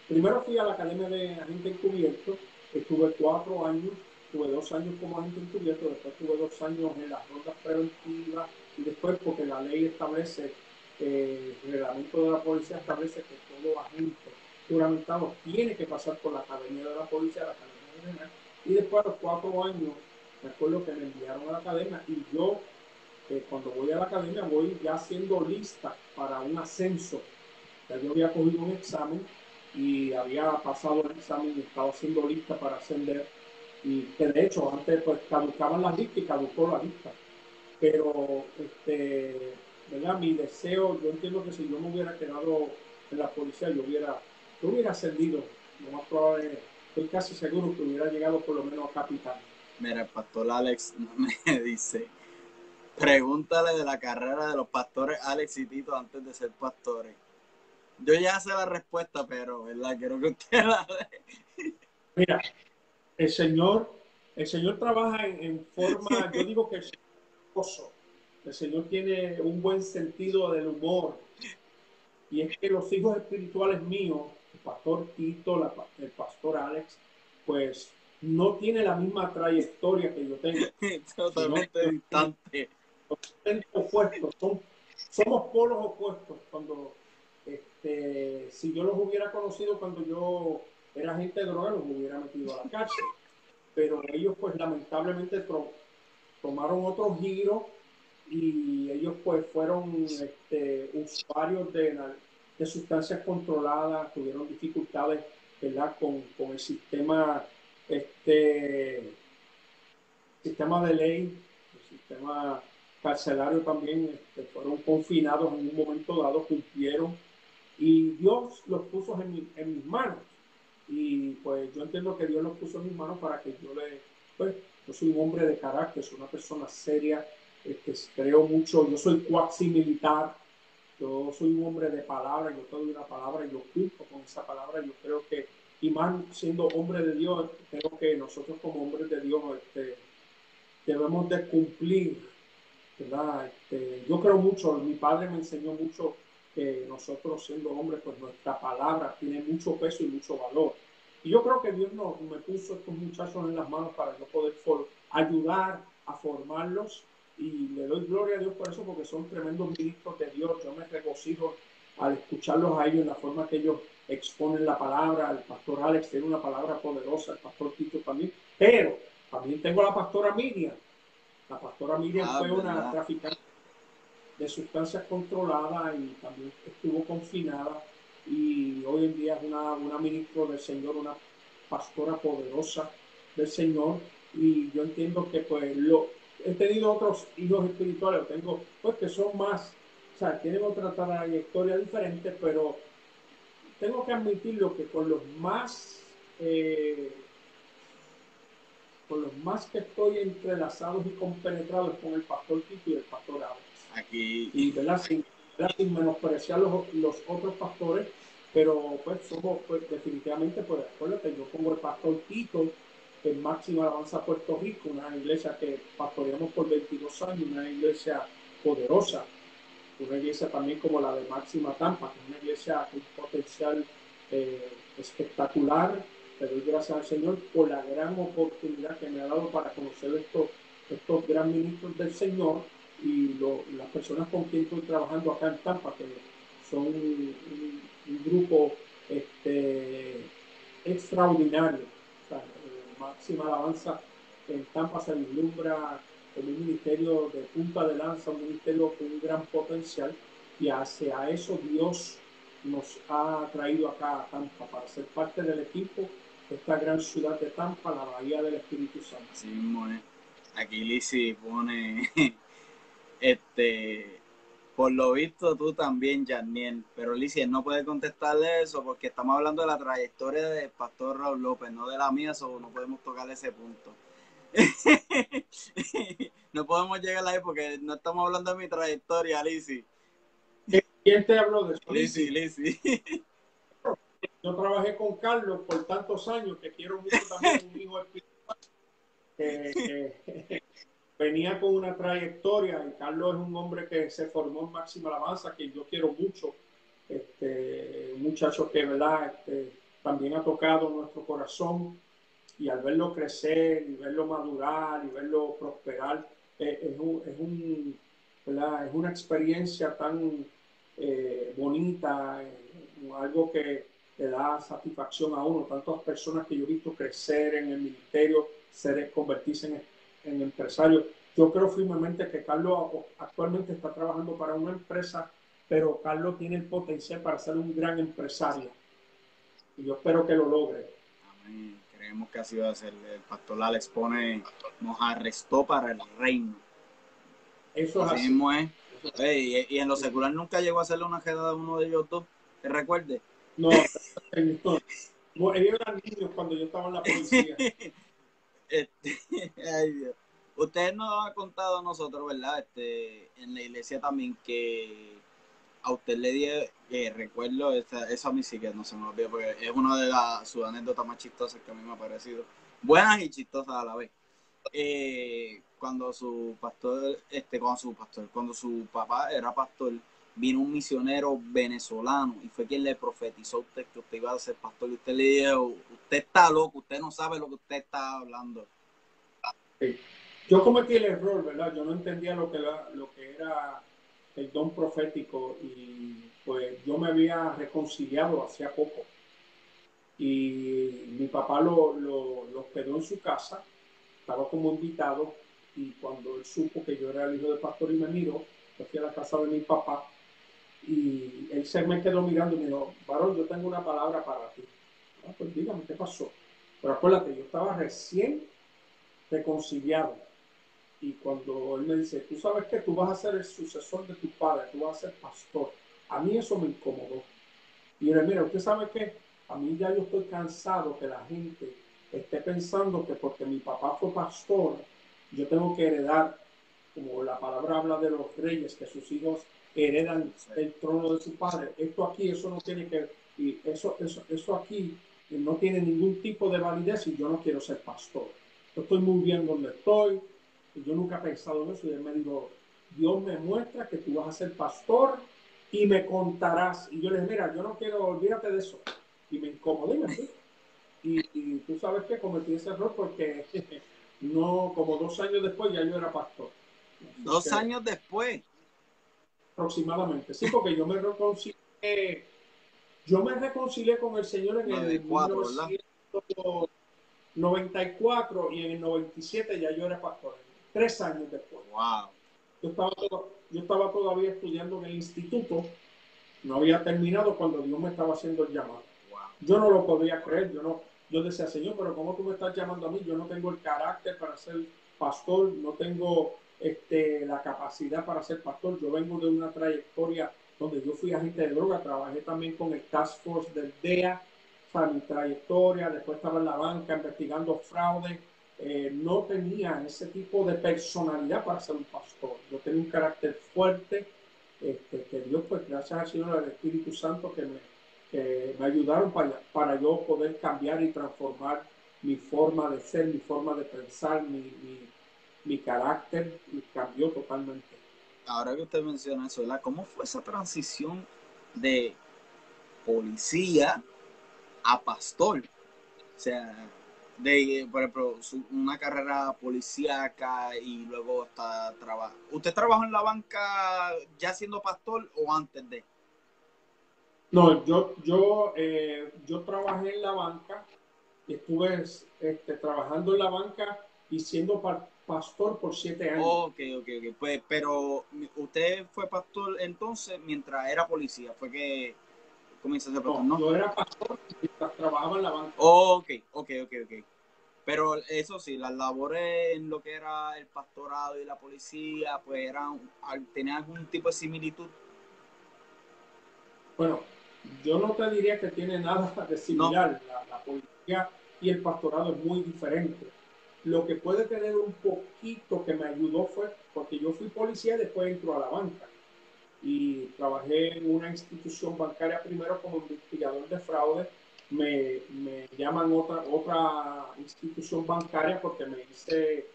B: primero fui a la Academia de Agente Encubierto, estuve cuatro años, tuve dos años como agente encubierto, después tuve dos años en las rondas preventivas y después porque la ley establece, eh, el reglamento de la policía establece que todo agente juramentado tiene que pasar por la Academia de la Policía, la Academia General, y después a los cuatro años, recuerdo que me enviaron a la Academia y yo cuando voy a la academia voy ya siendo lista para un ascenso. Ya yo había cogido un examen y había pasado el examen y estaba siendo lista para ascender. Y que de hecho antes pues caducaban las listas y caducó la lista. Pero este, ¿verdad? mi deseo, yo entiendo que si yo me hubiera quedado en la policía, yo hubiera, yo hubiera ascendido. Lo más probable, estoy casi seguro que hubiera llegado por lo menos a capitán.
A: Mira, el pastor Alex *laughs* me dice, Pregúntale de la carrera de los pastores Alex y Tito antes de ser pastores. Yo ya sé la respuesta, pero ¿verdad? quiero que usted la dé.
B: Mira, el Señor, el Señor trabaja en, forma, yo digo que es El Señor tiene un buen sentido del humor. Y es que los hijos espirituales míos, el pastor Tito, el pastor Alex, pues no tiene la misma trayectoria que yo tengo. *laughs*
A: Totalmente distante
B: opuestos, son, somos polos opuestos. Cuando, este, si yo los hubiera conocido cuando yo era agente de droga, los hubiera metido a la cárcel. Pero ellos, pues lamentablemente, tomaron otro giro y ellos, pues, fueron este, usuarios de, de sustancias controladas, tuvieron dificultades, con, con el sistema, este, sistema de ley, el sistema carcelarios también este, fueron confinados en un momento dado, cumplieron y Dios los puso en, mis manos. Y pues yo entiendo que Dios los puso en mis manos para que yo le, pues yo soy un hombre de carácter, soy una persona seria, este, creo mucho, yo soy cuasi militar, yo soy un hombre de palabra, yo te doy una palabra y yo cumplo con esa palabra, yo creo que, y más siendo hombre de Dios, creo que nosotros como hombres de Dios este, debemos de cumplir este, yo creo mucho, mi padre me enseñó mucho que nosotros siendo hombres, pues nuestra palabra tiene mucho peso y mucho valor. Y yo creo que Dios no, me puso estos muchachos en las manos para yo poder ayudar a formarlos y le doy gloria a Dios por eso porque son tremendos ministros de Dios. Yo me regocijo al escucharlos a ellos en la forma que ellos exponen la palabra. El pastor Alex tiene una palabra poderosa, el pastor Tito también, pero también tengo la pastora Miriam la pastora Miriam ah, fue una traficante de sustancias controladas y también estuvo confinada y hoy en día es una, una ministra del Señor, una pastora poderosa del Señor. Y yo entiendo que pues lo he tenido otros hijos espirituales, tengo pues que son más, o sea, tienen otra trayectoria diferente, pero tengo que admitirlo que con los más eh, con los más que estoy entrelazados y compenetrados con el pastor Tito y el pastor Alex.
A: Aquí.
B: Y ¿verdad? Sin, sin menospreciar los, los otros pastores, pero pues somos, pues definitivamente, pues acuérdate, yo como el pastor Tito en Máxima Alabanza Puerto Rico, una iglesia que pastoreamos por 22 años, una iglesia poderosa, una iglesia también como la de Máxima Tampa, que es una iglesia con potencial eh, espectacular, te doy gracias al Señor por la gran oportunidad que me ha dado para conocer estos, estos gran ministros del Señor y las personas con quien estoy trabajando acá en Tampa, que son un, grupo este, extraordinario. máxima alabanza en Tampa se vislumbra como un ministerio de punta de lanza, un ministerio con un gran potencial y hacia eso Dios nos ha traído acá a Tampa para ser parte del equipo esta gran ciudad de Tampa, la Bahía del Espíritu Santo.
A: Sí, mismo Aquí Lizzy pone, *laughs* este, por lo visto tú también, Janiel, pero Lizzy no puede contestarle eso porque estamos hablando de la trayectoria del pastor Raúl López, no de la mía, so no podemos tocar ese punto. *laughs* no podemos llegar ahí porque no estamos hablando de mi trayectoria, Lizzy.
B: ¿Quién te habló de eso?
A: Lizzy. *laughs*
B: Yo trabajé con Carlos por tantos años que quiero mucho también un hijo espiritual. Que, *laughs* venía con una trayectoria y Carlos es un hombre que se formó en Máxima Alabanza, que yo quiero mucho. Este, un muchacho que ¿verdad? Este, también ha tocado nuestro corazón y al verlo crecer y verlo madurar y verlo prosperar, eh, es, un, es, un, es una experiencia tan eh, bonita, eh, algo que le da satisfacción a uno. Tantas personas que yo he visto crecer en el ministerio, ser, convertirse en, en empresarios. Yo creo firmemente que Carlos actualmente está trabajando para una empresa, pero Carlos tiene el potencial para ser un gran empresario. Y yo espero que lo logre.
A: Amén. Creemos que así va a ser. El pastor Alex pone, nos arrestó para el reino.
B: Eso es así.
A: Mismo es. y, en lo secular nunca llegó a hacerle una jeda de uno de ellos dos. Que recuerde.
B: No, no, ellos eran niños cuando yo estaba en la policía. *laughs*
A: Este, *laughs* ay Dios. Usted nos ha contado a nosotros, ¿verdad? Este, en la iglesia también que a usted le di, eh, recuerdo, eso a mí sí que no se me olvida, porque es una de las sus anécdotas más chistosas que a mí me ha parecido. Buenas y chistosas a la vez. Eh, cuando su pastor, este, cuando su pastor, cuando su papá era pastor, vino un misionero venezolano y fue quien le profetizó a usted que usted iba a ser pastor y usted le dijo, usted está loco, usted no sabe lo que usted está hablando.
B: Yo cometí el error, ¿verdad? Yo no entendía lo que, lo que era el don profético y pues yo me había reconciliado hacía poco y mi papá lo, lo, lo hospedó en su casa, estaba como invitado y cuando él supo que yo era el hijo del pastor y me miró, fui a la casa de mi papá él se me quedó mirando y me dijo, varón, yo tengo una palabra para ti. Ah, pues dígame, ¿qué pasó? Pero acuérdate, yo estaba recién reconciliado. Y cuando él me dice, tú sabes que tú vas a ser el sucesor de tu padre, tú vas a ser pastor. A mí eso me incomodó. Y yo mira, usted sabe que a mí ya yo estoy cansado que la gente esté pensando que porque mi papá fue pastor, yo tengo que heredar, como la palabra habla de los reyes, que sus hijos heredan el trono de su padre. Esto aquí, eso no tiene que, y eso, eso, eso aquí no tiene ningún tipo de validez y yo no quiero ser pastor. Yo estoy muy bien donde estoy, y yo nunca he pensado en eso y él me dijo, Dios me muestra que tú vas a ser pastor y me contarás. Y yo le dije, mira, yo no quiero, olvídate de eso. Y me incomodé, y, y tú sabes que cometí ese error porque *laughs* no, como dos años después ya yo era pastor.
A: Dos años después
B: aproximadamente. Sí, porque yo me reconcilié, yo me reconcilié con el Señor en el 1994 y en el 97 ya yo era pastor. Tres años después.
A: Wow.
B: Yo estaba, yo estaba todavía estudiando en el instituto, no había terminado cuando Dios me estaba haciendo el llamado. Yo no lo podía creer, yo no, yo decía, Señor, pero ¿cómo tú me estás llamando a mí? Yo no tengo el carácter para ser pastor, no tengo este, la capacidad para ser pastor. Yo vengo de una trayectoria donde yo fui agente de droga, trabajé también con el Task Force del DEA, para mi trayectoria, después estaba en la banca investigando fraude, eh, no tenía ese tipo de personalidad para ser un pastor. Yo tenía un carácter fuerte, este, que Dios, pues gracias al Señor, al Espíritu Santo, que me, me ayudaron para, para yo poder cambiar y transformar mi forma de ser, mi forma de pensar, mi carácter, cambió totalmente.
A: Ahora que usted menciona eso, ¿verdad? ¿Cómo fue esa transición de policía a pastor? O sea, de, por ejemplo, una carrera policíaca y luego hasta trabajo. ¿Usted trabajó en la banca ya siendo pastor o antes de?
B: No, yo, yo, eh, yo trabajé en la banca, estuve este, trabajando en la banca y siendo pastor por siete años.
A: Ok, ok, ok. Pues, pero usted fue pastor entonces mientras era policía, fue que comenzó a ser pastor,
B: ¿no? Yo era pastor mientras trabajaba en la banca.
A: ok, ok, ok, ok. Pero eso sí, las labores en lo que era el pastorado y la policía, pues eran, tenían algún tipo de similitud.
B: Bueno, yo no te diría que tiene nada de similar. La, policía y el pastorado es muy diferente. Lo que puede tener un poquito que me ayudó fue porque yo fui policía después entró a la banca. Y trabajé en una institución bancaria primero como investigador de fraude me, me llaman otra, otra institución bancaria porque me hice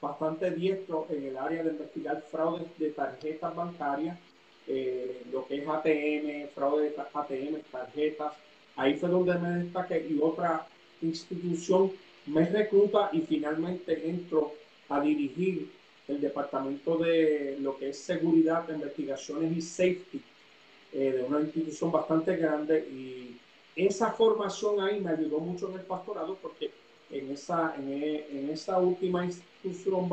B: bastante diestro en el área de investigar fraudes de tarjetas bancarias, eh, lo que es ATM, fraude de ATM, tarjetas. Ahí fue donde me destaqué y otra institución me recluta y finalmente entro a dirigir el departamento de lo que es seguridad, investigaciones y safety eh, de una institución bastante grande y esa formación ahí me ayudó mucho en el pastorado porque en esa, en, esa última institución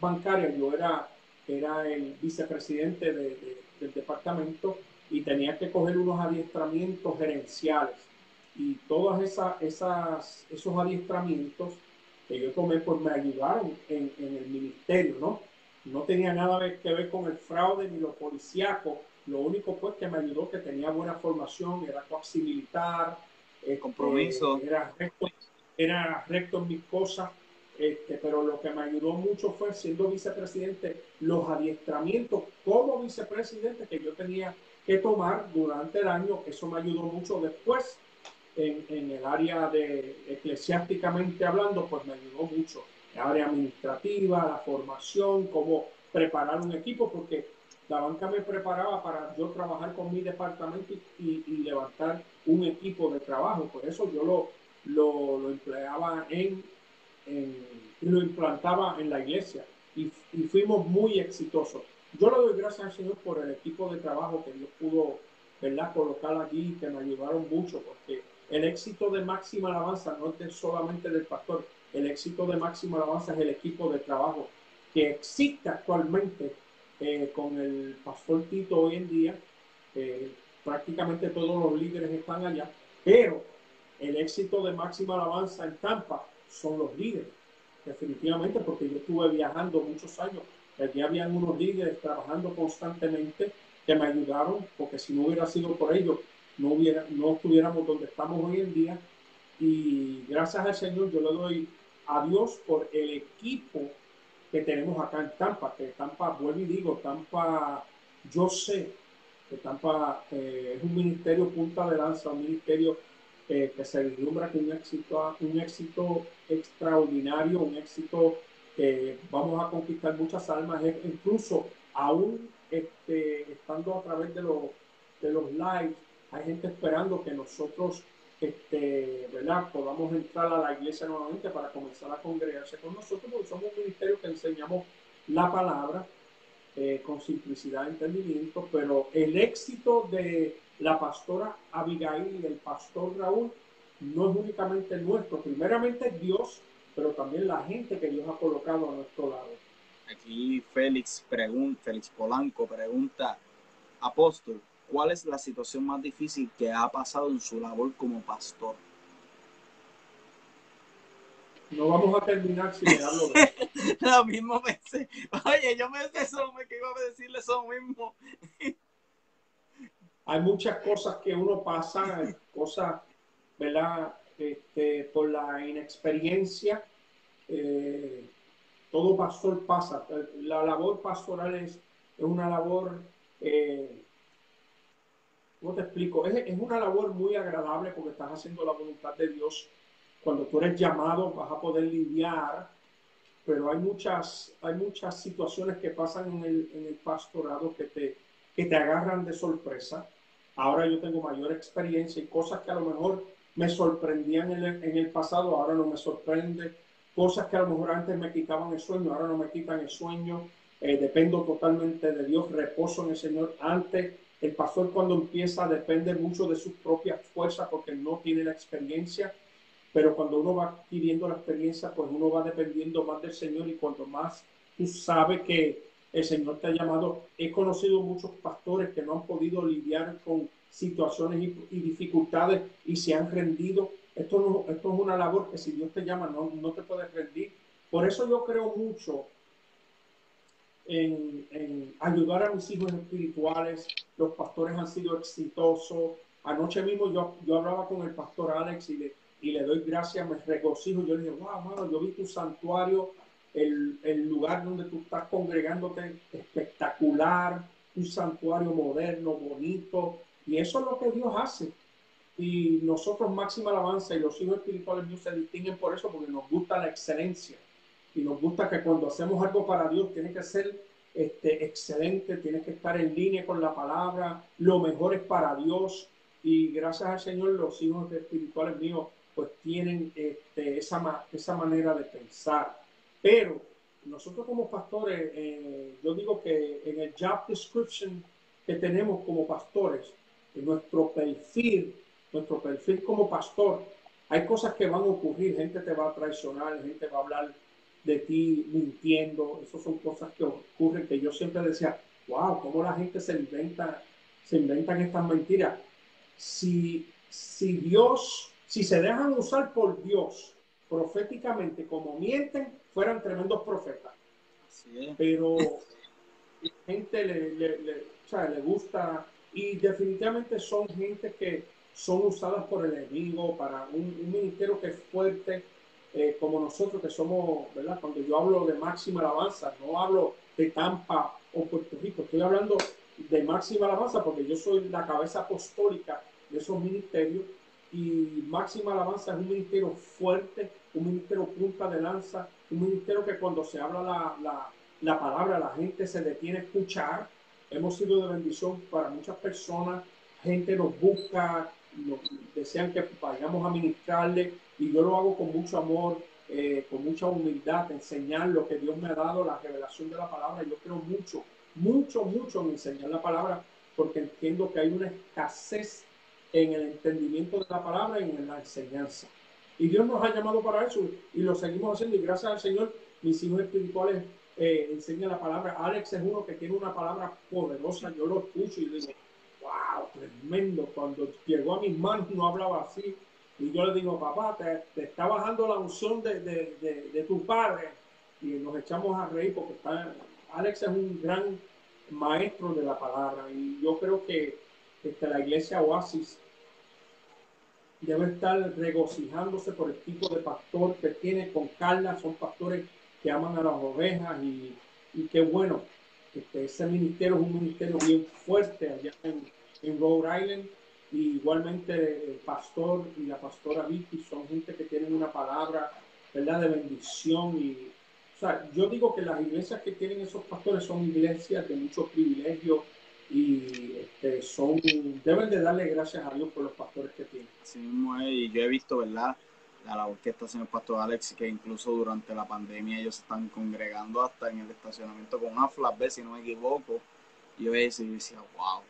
B: bancaria yo era, era el vicepresidente del departamento y tenía que coger unos adiestramientos gerenciales. Y todos esas, esas, esos adiestramientos que yo tomé, pues me ayudaron en, en el ministerio, ¿no? No tenía nada que ver con el fraude ni lo policíaco, lo único pues que me ayudó que tenía buena formación, era coaxi militar,
A: este, compromiso.
B: Era recto, era recto en mis cosas, este, pero lo que me ayudó mucho fue siendo vicepresidente, los adiestramientos como vicepresidente que yo tenía que tomar durante el año, eso me ayudó mucho después en, el área de eclesiásticamente hablando, pues me ayudó mucho. El área administrativa, la formación, cómo preparar un equipo, porque la banca me preparaba para yo trabajar con mi departamento y, levantar un equipo de trabajo. Por eso yo lo, lo, empleaba en, lo implantaba en la iglesia y, fuimos muy exitosos. Yo le doy gracias al Señor por el equipo de trabajo que Dios pudo ¿verdad? colocar aquí, que me ayudaron mucho, porque el éxito de máxima alabanza no es solamente del pastor, el éxito de máxima alabanza es el equipo de trabajo que existe actualmente eh, con el pastor Tito hoy en día, eh, prácticamente todos los líderes están allá, pero el éxito de máxima alabanza en Tampa son los líderes, definitivamente, porque yo estuve viajando muchos años, allí habían unos líderes trabajando constantemente que me ayudaron, porque si no hubiera sido por ellos, no, hubiera, no estuviéramos donde estamos hoy en día. Y gracias al Señor yo le doy a Dios por el equipo que tenemos acá en Tampa, que Tampa, vuelvo y digo, Tampa, yo sé que Tampa eh, es un ministerio punta de lanza, un ministerio eh, que se vislumbra con un éxito, un éxito extraordinario, un éxito que vamos a conquistar muchas almas, incluso aún este, estando a través de los, de los lives, hay gente esperando que nosotros este, ¿verdad? podamos entrar a la iglesia nuevamente para comenzar a congregarse con nosotros, porque somos un ministerio que enseñamos la palabra eh, con simplicidad e entendimiento, pero el éxito de la pastora Abigail y el pastor Raúl no es únicamente nuestro, primeramente Dios, pero también la gente que Dios ha colocado a nuestro lado.
A: Aquí Félix pregunta, Félix Polanco pregunta, apóstol, ¿cuál es la situación más difícil que ha pasado en su labor como pastor?
B: No vamos a terminar si me *laughs* hablo de.
A: Lo mismo pensé. Oye, yo me eso, que iba a decirle eso mismo.
B: hay muchas cosas que uno pasa, cosas, ¿verdad? Este, por la inexperiencia. Eh, todo pastor pasa. La labor pastoral es, es una labor, eh, ¿cómo te explico? Es, es, una labor muy agradable porque estás haciendo la voluntad de Dios. Cuando tú eres llamado vas a poder lidiar, pero hay muchas, hay muchas situaciones que pasan en el, en el pastorado que te, que te agarran de sorpresa. Ahora yo tengo mayor experiencia y cosas que a lo mejor me sorprendían en el, en el pasado, ahora no me sorprende cosas que a lo mejor antes me quitaban el sueño, ahora no me quitan el sueño, eh, dependo totalmente de Dios, reposo en el Señor. Antes, el pastor cuando empieza depende mucho de sus propias fuerzas porque no tiene la experiencia, pero cuando uno va adquiriendo la experiencia, pues uno va dependiendo más del Señor y cuanto más tú sabes que el Señor te ha llamado, he conocido muchos pastores que no han podido lidiar con situaciones y, y dificultades y se han rendido esto, no, esto es una labor que si Dios te llama no, no te puedes rendir. Por eso yo creo mucho en, en, ayudar a mis hijos espirituales. Los pastores han sido exitosos. Anoche mismo yo, yo hablaba con el pastor Alex y le, y le doy gracias, me regocijo. Yo le dije, wow, mano, yo vi tu santuario, el, el lugar donde tú estás congregándote espectacular, un santuario moderno, bonito. Y eso es lo que Dios hace y nosotros máxima alabanza y los hijos espirituales míos se distinguen por eso porque nos gusta la excelencia y nos gusta que cuando hacemos algo para Dios tiene que ser este, excelente, tiene que estar en línea con la palabra, lo mejor es para Dios y gracias al Señor los hijos espirituales míos pues tienen este, esa, esa manera de pensar. Pero nosotros como pastores, eh, yo digo que en el job description que tenemos como pastores, en nuestro perfil nuestro perfil como pastor, hay cosas que van a ocurrir, gente te va a traicionar, gente va a hablar de ti mintiendo, esas son cosas que ocurren que yo siempre decía, wow, cómo la gente se inventa, se inventan estas mentiras. Si, si Dios, si se dejan usar por Dios proféticamente como mienten, fueran tremendos profetas. Pero la gente le, le, le, o sea, le gusta y definitivamente son gente que son usadas por el enemigo para un, ministerio que es fuerte, eh, como nosotros que somos, ¿verdad? Cuando yo hablo de máxima alabanza, no hablo de Tampa o Puerto Rico, estoy hablando de máxima alabanza porque yo soy la cabeza apostólica de esos ministerios y máxima alabanza es un ministerio fuerte, un ministerio punta de lanza, un ministerio que cuando se habla la, la, la palabra la gente se detiene a escuchar. Hemos sido de bendición para muchas personas, gente nos busca, desean que vayamos a ministrarle y yo lo hago con mucho amor, eh, con mucha humildad, enseñar lo que Dios me ha dado, la revelación de la palabra. Yo creo mucho, mucho, mucho en enseñar la palabra porque entiendo que hay una escasez en el entendimiento de la palabra y en la enseñanza. Y Dios nos ha llamado para eso y lo seguimos haciendo y gracias al Señor mis hijos espirituales eh, enseñan la palabra. Alex es uno que tiene una palabra poderosa, yo lo escucho y digo, wow, tremendo. Cuando llegó a mis manos no hablaba así. Y yo le digo, papá, te, está bajando la unción de, de, de, tu padre. Y nos echamos a reír porque está, Alex es un gran maestro de la palabra. Y yo creo que este, la iglesia Oasis debe estar regocijándose por el tipo de pastor que tiene con Carla. Son pastores que aman a las ovejas y, y qué bueno. Este, ese ministerio es un ministerio bien fuerte allá en, en Rhode Island. Y igualmente el pastor y la pastora Vicky son gente que tienen una palabra, ¿verdad?, de bendición. Y, o sea, yo digo que las iglesias que tienen esos pastores son iglesias de mucho privilegio y este, son, deben de darle gracias a Dios por los pastores que tienen.
A: Así mismo es, y yo he visto, ¿verdad?, la labor que pastor Alex, que incluso durante la pandemia ellos están congregando hasta en el estacionamiento con una flatbed, si no me equivoco. Y yo decía, wow,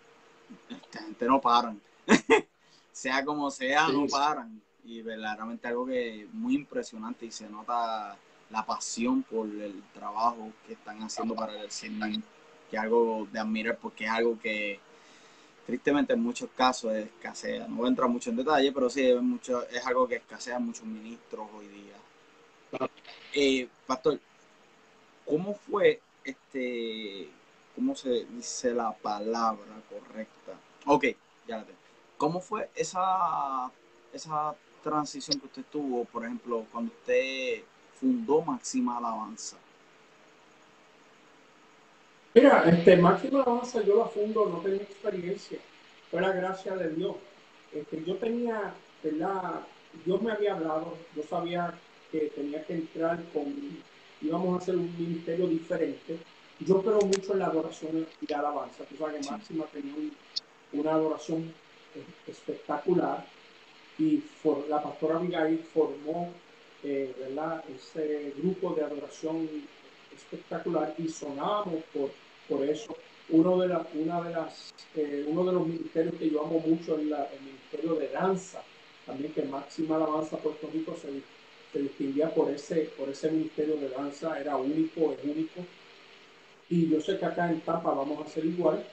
A: esta gente no paran. *laughs* sea como sea, no paran. Y verdaderamente algo que es muy impresionante y se nota la pasión por el trabajo que están haciendo para el cine, que es algo de admirar porque es algo que tristemente en muchos casos escasea. No voy a entrar mucho en detalle, pero sí es, mucho, es algo que escasea en muchos ministros hoy día. Eh, Pastor, ¿cómo fue este ¿cómo se dice la palabra correcta? Ok, Ya ¿Cómo fue esa, esa transición que usted tuvo, por ejemplo, cuando usted fundó Máxima Alabanza?
B: Mira, este, Máxima Alabanza yo la fundo, no tenía experiencia, fue la gracia de Dios. Este, yo tenía, ¿verdad? Dios me había hablado, yo sabía que tenía que entrar con, íbamos a hacer un ministerio diferente. Yo creo mucho en la adoración y alabanza. Tú sabes que Máxima tenía una adoración espectacular y la pastora Abigail formó eh, ese grupo de adoración espectacular y sonábamos por, por eso. Uno de, la, una de las, eh, uno de los ministerios que yo amo mucho es el ministerio de danza, también que Máxima Alabanza Puerto Rico se, se, distinguía por ese, por ese ministerio de danza, era único, es único. Y yo sé que acá en Tampa vamos a hacer igual,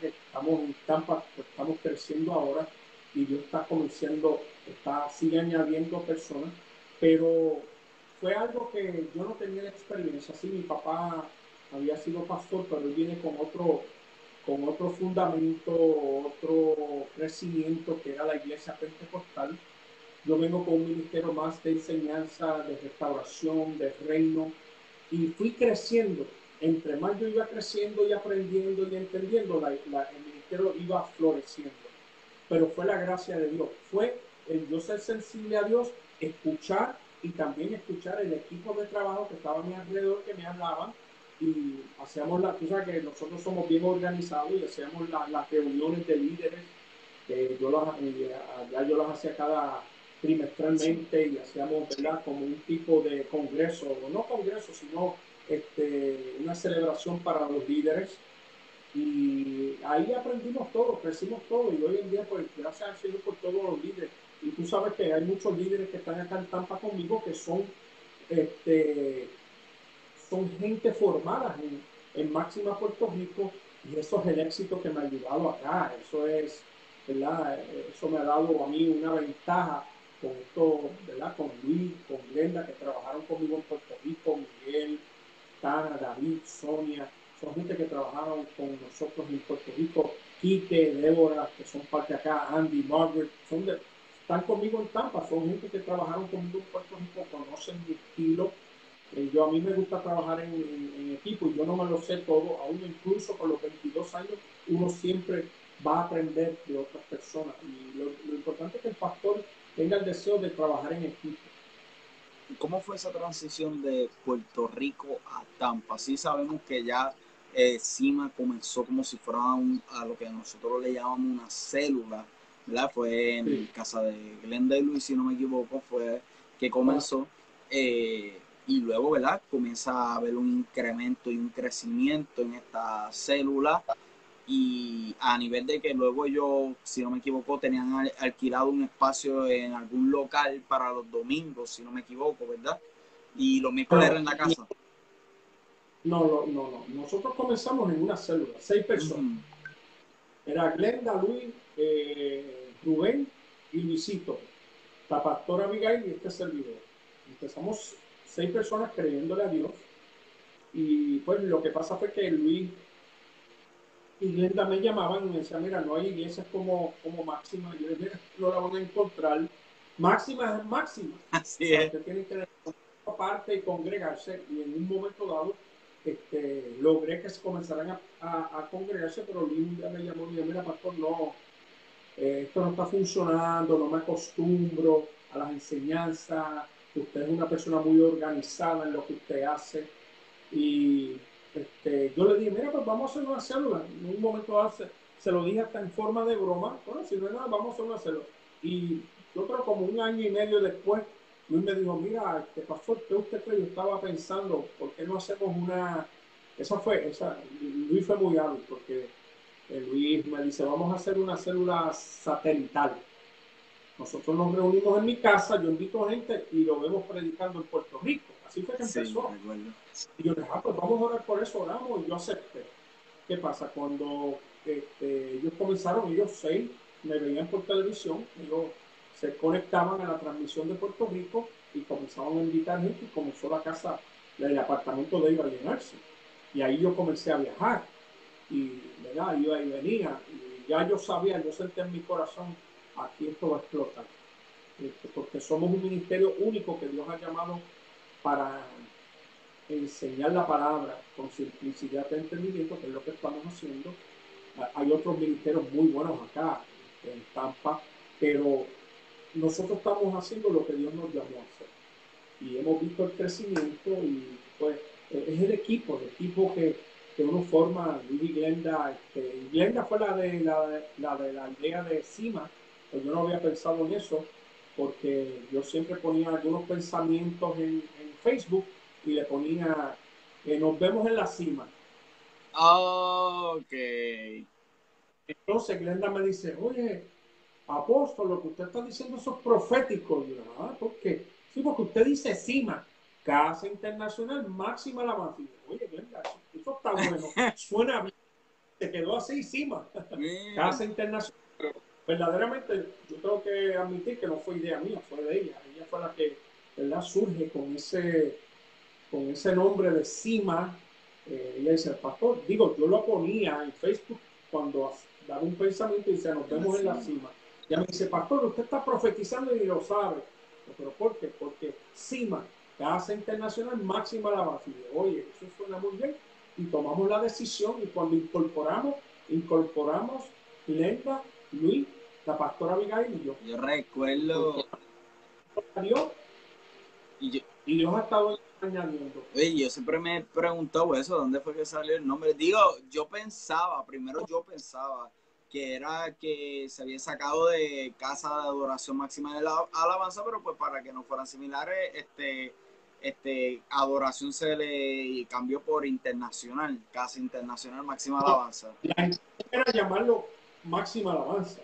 B: que estamos en Tampa, pues, estamos creciendo ahora y Dios está comenzando, está, sigue añadiendo personas, pero fue algo que yo no tenía la experiencia. Sí, mi papá había sido pastor, pero él viene con otro, con otro fundamento, otro crecimiento que era la iglesia pentecostal. Yo vengo con un ministerio más de enseñanza, de restauración, de reino, y fui creciendo. Entre más yo iba creciendo y aprendiendo y entendiendo, la, el ministerio iba floreciendo pero fue la gracia de Dios. Fue el yo ser sensible a Dios, escuchar y también escuchar el equipo de trabajo que estaba a mi alrededor, que me hablaban y hacíamos la, sabes que nosotros somos bien organizados y hacíamos las reuniones de líderes, que yo las, ya yo las hacía cada trimestralmente y hacíamos ¿verdad? como un tipo de congreso, no congreso, sino este, una celebración para los líderes y ahí aprendimos todo, crecimos todo y hoy en día, pues gracias al Señor por todos los líderes. Y tú sabes que hay muchos líderes que están acá en Tampa conmigo que son, este, son gente formada en, en Máxima Puerto Rico y eso es el éxito que me ha ayudado acá. Eso es. Eso me ha dado a mí una ventaja con esto, ¿verdad? Con Luis, con Glenda, que trabajaron conmigo en Puerto Rico, Miguel, Tana, David, Sonia son gente que trabajaron con nosotros en Puerto Rico, Quique, Débora, que son parte acá, Andy, Margaret, son de, están conmigo en Tampa, son gente que trabajaron conmigo en Puerto Rico, conocen mi estilo. Eh, yo a mí me gusta trabajar en, equipo y yo no me lo sé todo, aún incluso con los 22 años, uno siempre va a aprender de otras personas. Y lo, lo importante es que el pastor tenga el deseo de trabajar en equipo.
A: ¿Cómo fue esa transición de Puerto Rico a Tampa? Sí sabemos que ya eh, CIMA comenzó como si fuera a lo que nosotros le llamamos una célula, ¿verdad? Fue en casa de Glenda y Luis, si no me equivoco, fue que comenzó. Eh, y luego, ¿verdad? Comienza a haber un incremento y un crecimiento en esta célula. Y a nivel de que luego ellos, si no me equivoco, tenían alquilado un espacio en algún local para los domingos, si no me equivoco, ¿verdad? Y los miércoles era en la casa.
B: No, no, no, no. Nosotros comenzamos en una célula, seis personas. Era Glenda, Luis, eh, Rubén y Luisito, la pastora Abigail y este servidor. Empezamos seis personas creyéndole a Dios. Y pues lo que pasa fue que Luis Glenda me llamaban y me decían, mira, no hay iglesias como, como Máxima. Yo les no la van a encontrar. Máxima es máxima. *laughs*
A: Así es.
B: tienen que aparte y congregarse. Y en un momento dado este, logré que se comenzaran a, a, congregarse, pero día me llamó y me dijo, mira, pastor, no, eh, esto no está funcionando, no me acostumbro a las enseñanzas, usted es una persona muy organizada en lo que usted hace. Y este, yo le dije, mira, pues vamos a hacer una célula. En un momento dado se, lo dije hasta en forma de broma, bueno, si no es nada, vamos a hacer una célula. Y yo creo como un año y medio después, Luis me dijo, mira, ¿qué pasó? ¿Qué usted cree? Yo estaba pensando, ¿por qué no hacemos una... Esa fue, Luis fue muy hábil porque eh, Luis me dice, vamos a hacer una célula satelital. Nosotros nos reunimos en mi casa, yo invito gente y lo vemos predicando en Puerto Rico. Así fue que empezó. y yo dije, ah, pues vamos a orar por eso, oramos, y yo acepté. ¿Qué pasa? Cuando este, ellos comenzaron, ellos seis me veían por televisión, ellos se conectaban a la transmisión de Puerto Rico y comenzaban a invitar gente y comenzó la casa, el apartamento de ellos a llenarse. Y ahí yo comencé a viajar y ¿verdad? iba y venía y ya yo sabía, yo sentí en mi corazón, aquí esto va a explotar. Este, porque somos un ministerio único que Dios ha llamado para enseñar la palabra con simplicidad de entendimiento, que es lo que estamos haciendo. Hay otros ministerios muy buenos acá, en Tampa, pero nosotros estamos haciendo lo que Dios nos llamó a hacer. Y hemos visto el crecimiento y pues es el equipo, el equipo que, que uno forma, y Glenda. Este, Glenda fue la de la, de la idea de Cima, pues yo no había pensado en eso, porque yo siempre ponía algunos pensamientos en, en Facebook y le ponía, que nos vemos en la cima.
A: ok.
B: Entonces Glenda me dice, oye, apóstol, lo que usted está diciendo eso es profético. Y yo, ah, ¿por qué? Sí, porque usted dice cima, Casa Internacional Máxima Alabanza. oye, Glenda, eso está bueno, *laughs* suena bien. Se quedó así, cima. Casa Internacional. Verdaderamente, yo tengo que admitir que no fue idea mía, fue de ella. Ella fue la que, ¿verdad? Surge con ese con ese nombre de Cima, eh, ella dice, pastor, digo, yo lo ponía en Facebook cuando daba un pensamiento y dice, nos vemos en la cima. Ella me dice, pastor, usted está profetizando y lo sabe. ¿Pero por qué? Porque CIMA, Casa Internacional Máxima. Y oye, eso suena muy bien. Y tomamos la decisión y cuando incorporamos, incorporamos Lenda, Luis, la pastora Abigail y yo.
A: Yo recuerdo.
B: Dios, y, yo, y Dios ha estado
A: Oye, yo siempre me he preguntado eso, ¿dónde fue que salió el nombre? Digo, yo pensaba, primero yo pensaba que era que se había sacado de Casa de Adoración Máxima de la Alabanza, pero pues para que no fueran similares, este, este, Adoración se le cambió por Internacional, Casa Internacional Máxima Alabanza.
B: La gente era llamarlo Máxima Alabanza,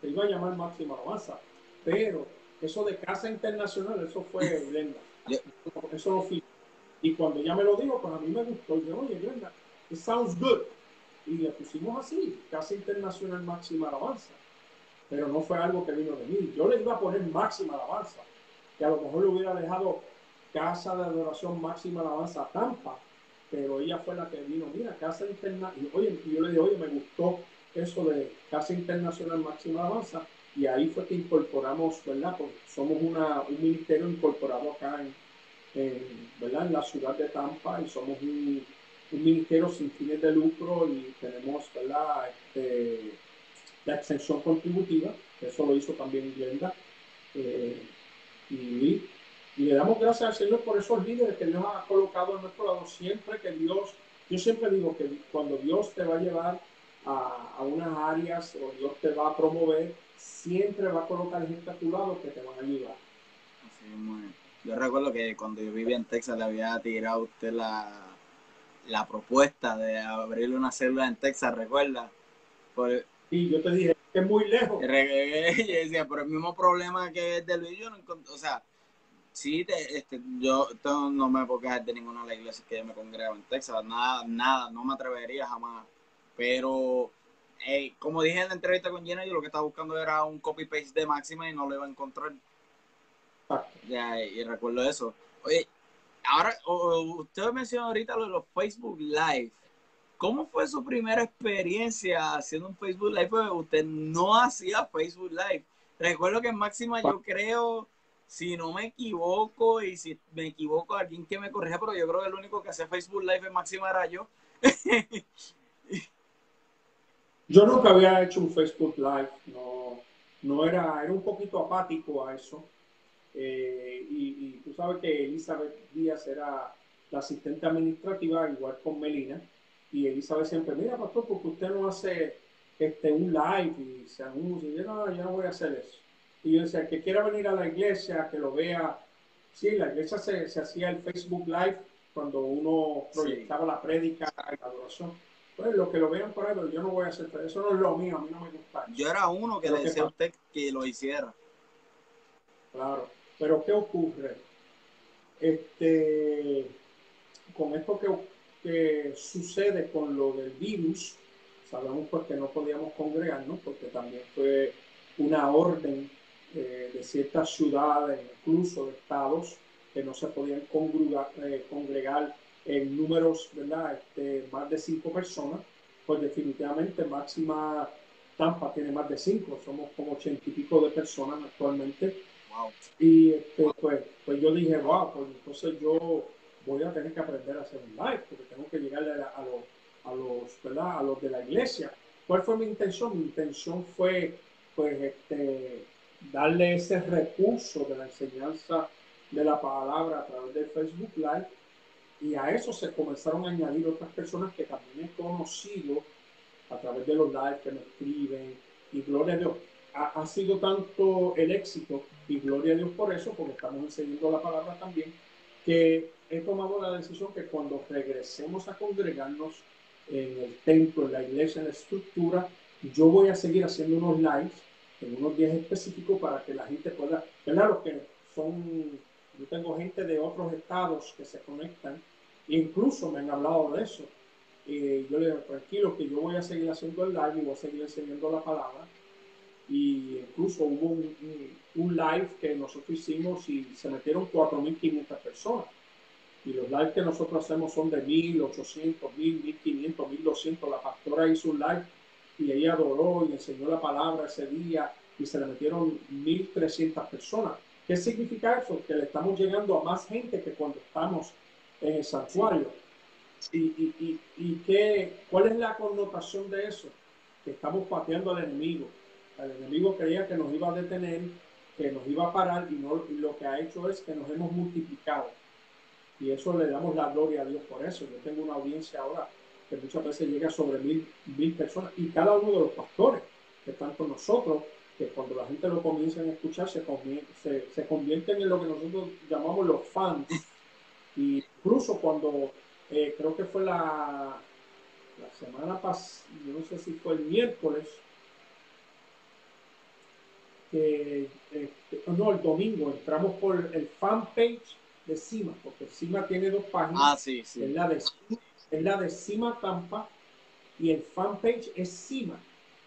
B: se iba a llamar Máxima Alabanza, pero eso de Casa Internacional, eso fue *laughs* Glenda. Eso lo fui. Y cuando ella me lo dijo, pues a mí me gustó. Y yo, oye, Glenda, it sounds good. Y le pusimos así, Casa Internacional Máxima Alabanza. Pero no fue algo que vino de mí. Yo le iba a poner Máxima Alabanza, que a lo mejor le hubiera dejado Casa de Adoración Máxima Alabanza Tampa, pero ella fue la que vino, mira, Casa Internacional. Y, oye, y yo le dije, oye, me gustó eso de Casa Internacional Máxima Alabanza y ahí fue que incorporamos, ¿verdad? Porque somos una, un ministerio incorporado acá en, ¿verdad? en la ciudad de Tampa y somos un, un, ministerio sin fines de lucro y tenemos ¿verdad? Este, la extensión contributiva, eso lo hizo también Glenda. Eh, y, y, le damos gracias al Señor por esos líderes que Dios ha colocado a nuestro lado. Siempre que Dios, yo siempre digo que cuando Dios te va a llevar a, a unas áreas o Dios te va a promover, siempre va a colocar gente a tu lado que te van a ayudar. Así
A: Yo recuerdo que cuando yo vivía en Texas le había tirado a usted la, la propuesta de abrirle una célula en Texas, ¿recuerda?
B: Por, y yo te dije que es muy lejos. *laughs*
A: Decía, por el mismo problema que es de Luis, yo no o sea, sí, este, yo no me puedo quejar de ninguna de las iglesias que yo me congrego en Texas, nada, nada, no me atrevería jamás, pero como dije en la entrevista con Jenna, yo lo que estaba buscando era un copy-paste de Máxima y no lo iba a encontrar. Ya, y recuerdo eso. Oye, ahora, usted mencionó ahorita lo de los Facebook Live. ¿Cómo fue su primera experiencia haciendo un Facebook Live? Porque usted no hacía Facebook Live. Recuerdo que en Máxima yo creo, si no me equivoco, y si me equivoco, alguien que me corrija, pero yo creo que el único que hacía Facebook Live en Máxima era yo. *laughs*
B: Yo nunca había hecho un Facebook Live, no, no era, era un poquito apático a eso. Eh, y, tú sabes que Elizabeth Díaz era la asistente administrativa, igual con Melina, y Elizabeth siempre, mira, pastor, porque usted no hace este, un live y se anuncia, y yo no, yo no voy a hacer eso. Y yo decía, que quiera venir a la iglesia, que lo vea. Sí, la iglesia se, se hacía el Facebook Live cuando uno proyectaba la prédica la adoración pues los que lo vean por ahí, pero yo no voy a hacer eso, no es lo mío, a mí no me gusta.
A: Yo era uno que le decía a usted que lo hiciera.
B: Claro, pero ¿qué ocurre? Este, con esto que, sucede con lo del virus, sabemos pues que no podíamos congregarnos porque también fue una orden eh, de ciertas ciudades, incluso de estados, que no se podían congregar, eh, congregar en números, ¿verdad? Este, más de cinco personas, pues definitivamente Máxima Tampa tiene más de cinco, somos como ochenta y pico de personas actualmente. Y este, pues, pues yo dije, wow, pues entonces yo voy a tener que aprender a hacer un live, porque tengo que llegarle a, los, a, los, ¿verdad? a los de la iglesia. ¿Cuál fue mi intención? Mi intención fue, pues, este, darle ese recurso de la enseñanza de la palabra a través de Facebook Live y a eso se comenzaron a añadir otras personas que también he conocido a través de los lives que me escriben y gloria a Dios. Ha, ha, sido tanto el éxito y gloria a Dios por eso, porque estamos enseñando la palabra también, que he tomado la decisión que cuando regresemos a congregarnos en el templo, en la iglesia, en la estructura, yo voy a seguir haciendo unos lives en unos días específicos para que la gente pueda, ¿verdad? Los que son, yo tengo gente de otros estados que se conectan, incluso me han hablado de eso. Y yo le digo, tranquilo, que yo voy a seguir haciendo el live y voy a seguir enseñando la palabra. Y incluso hubo un, un, live que nosotros hicimos y se metieron 4.500 personas. Y los lives que nosotros hacemos son de 1.800, 1.000, 1.500, 1.200. La pastora hizo un live y ella adoró y enseñó la palabra ese día y se le metieron 1.300 personas. ¿Qué significa eso? Que le estamos llegando a más gente que cuando estamos en el santuario. ¿Y, y, y, qué, cuál es la connotación de eso? Que estamos pateando al enemigo. El enemigo creía que nos iba a detener, que nos iba a parar y, no, y lo que ha hecho es que nos hemos multiplicado. Y eso le damos la gloria a Dios por eso. Yo tengo una audiencia ahora que muchas veces llega sobre mil, mil personas y cada uno de los pastores que están con nosotros, que cuando la gente lo comienza a escuchar, se, se, se convierten en lo que nosotros llamamos los fans. Y incluso cuando eh, creo que fue la, la semana pasada, no sé si fue el miércoles, que, este, no, el domingo entramos por el fanpage de CIMA, porque CIMA tiene dos páginas.
A: Ah, sí, sí.
B: Es la de es la de Cima Tampa y el fanpage es Cima.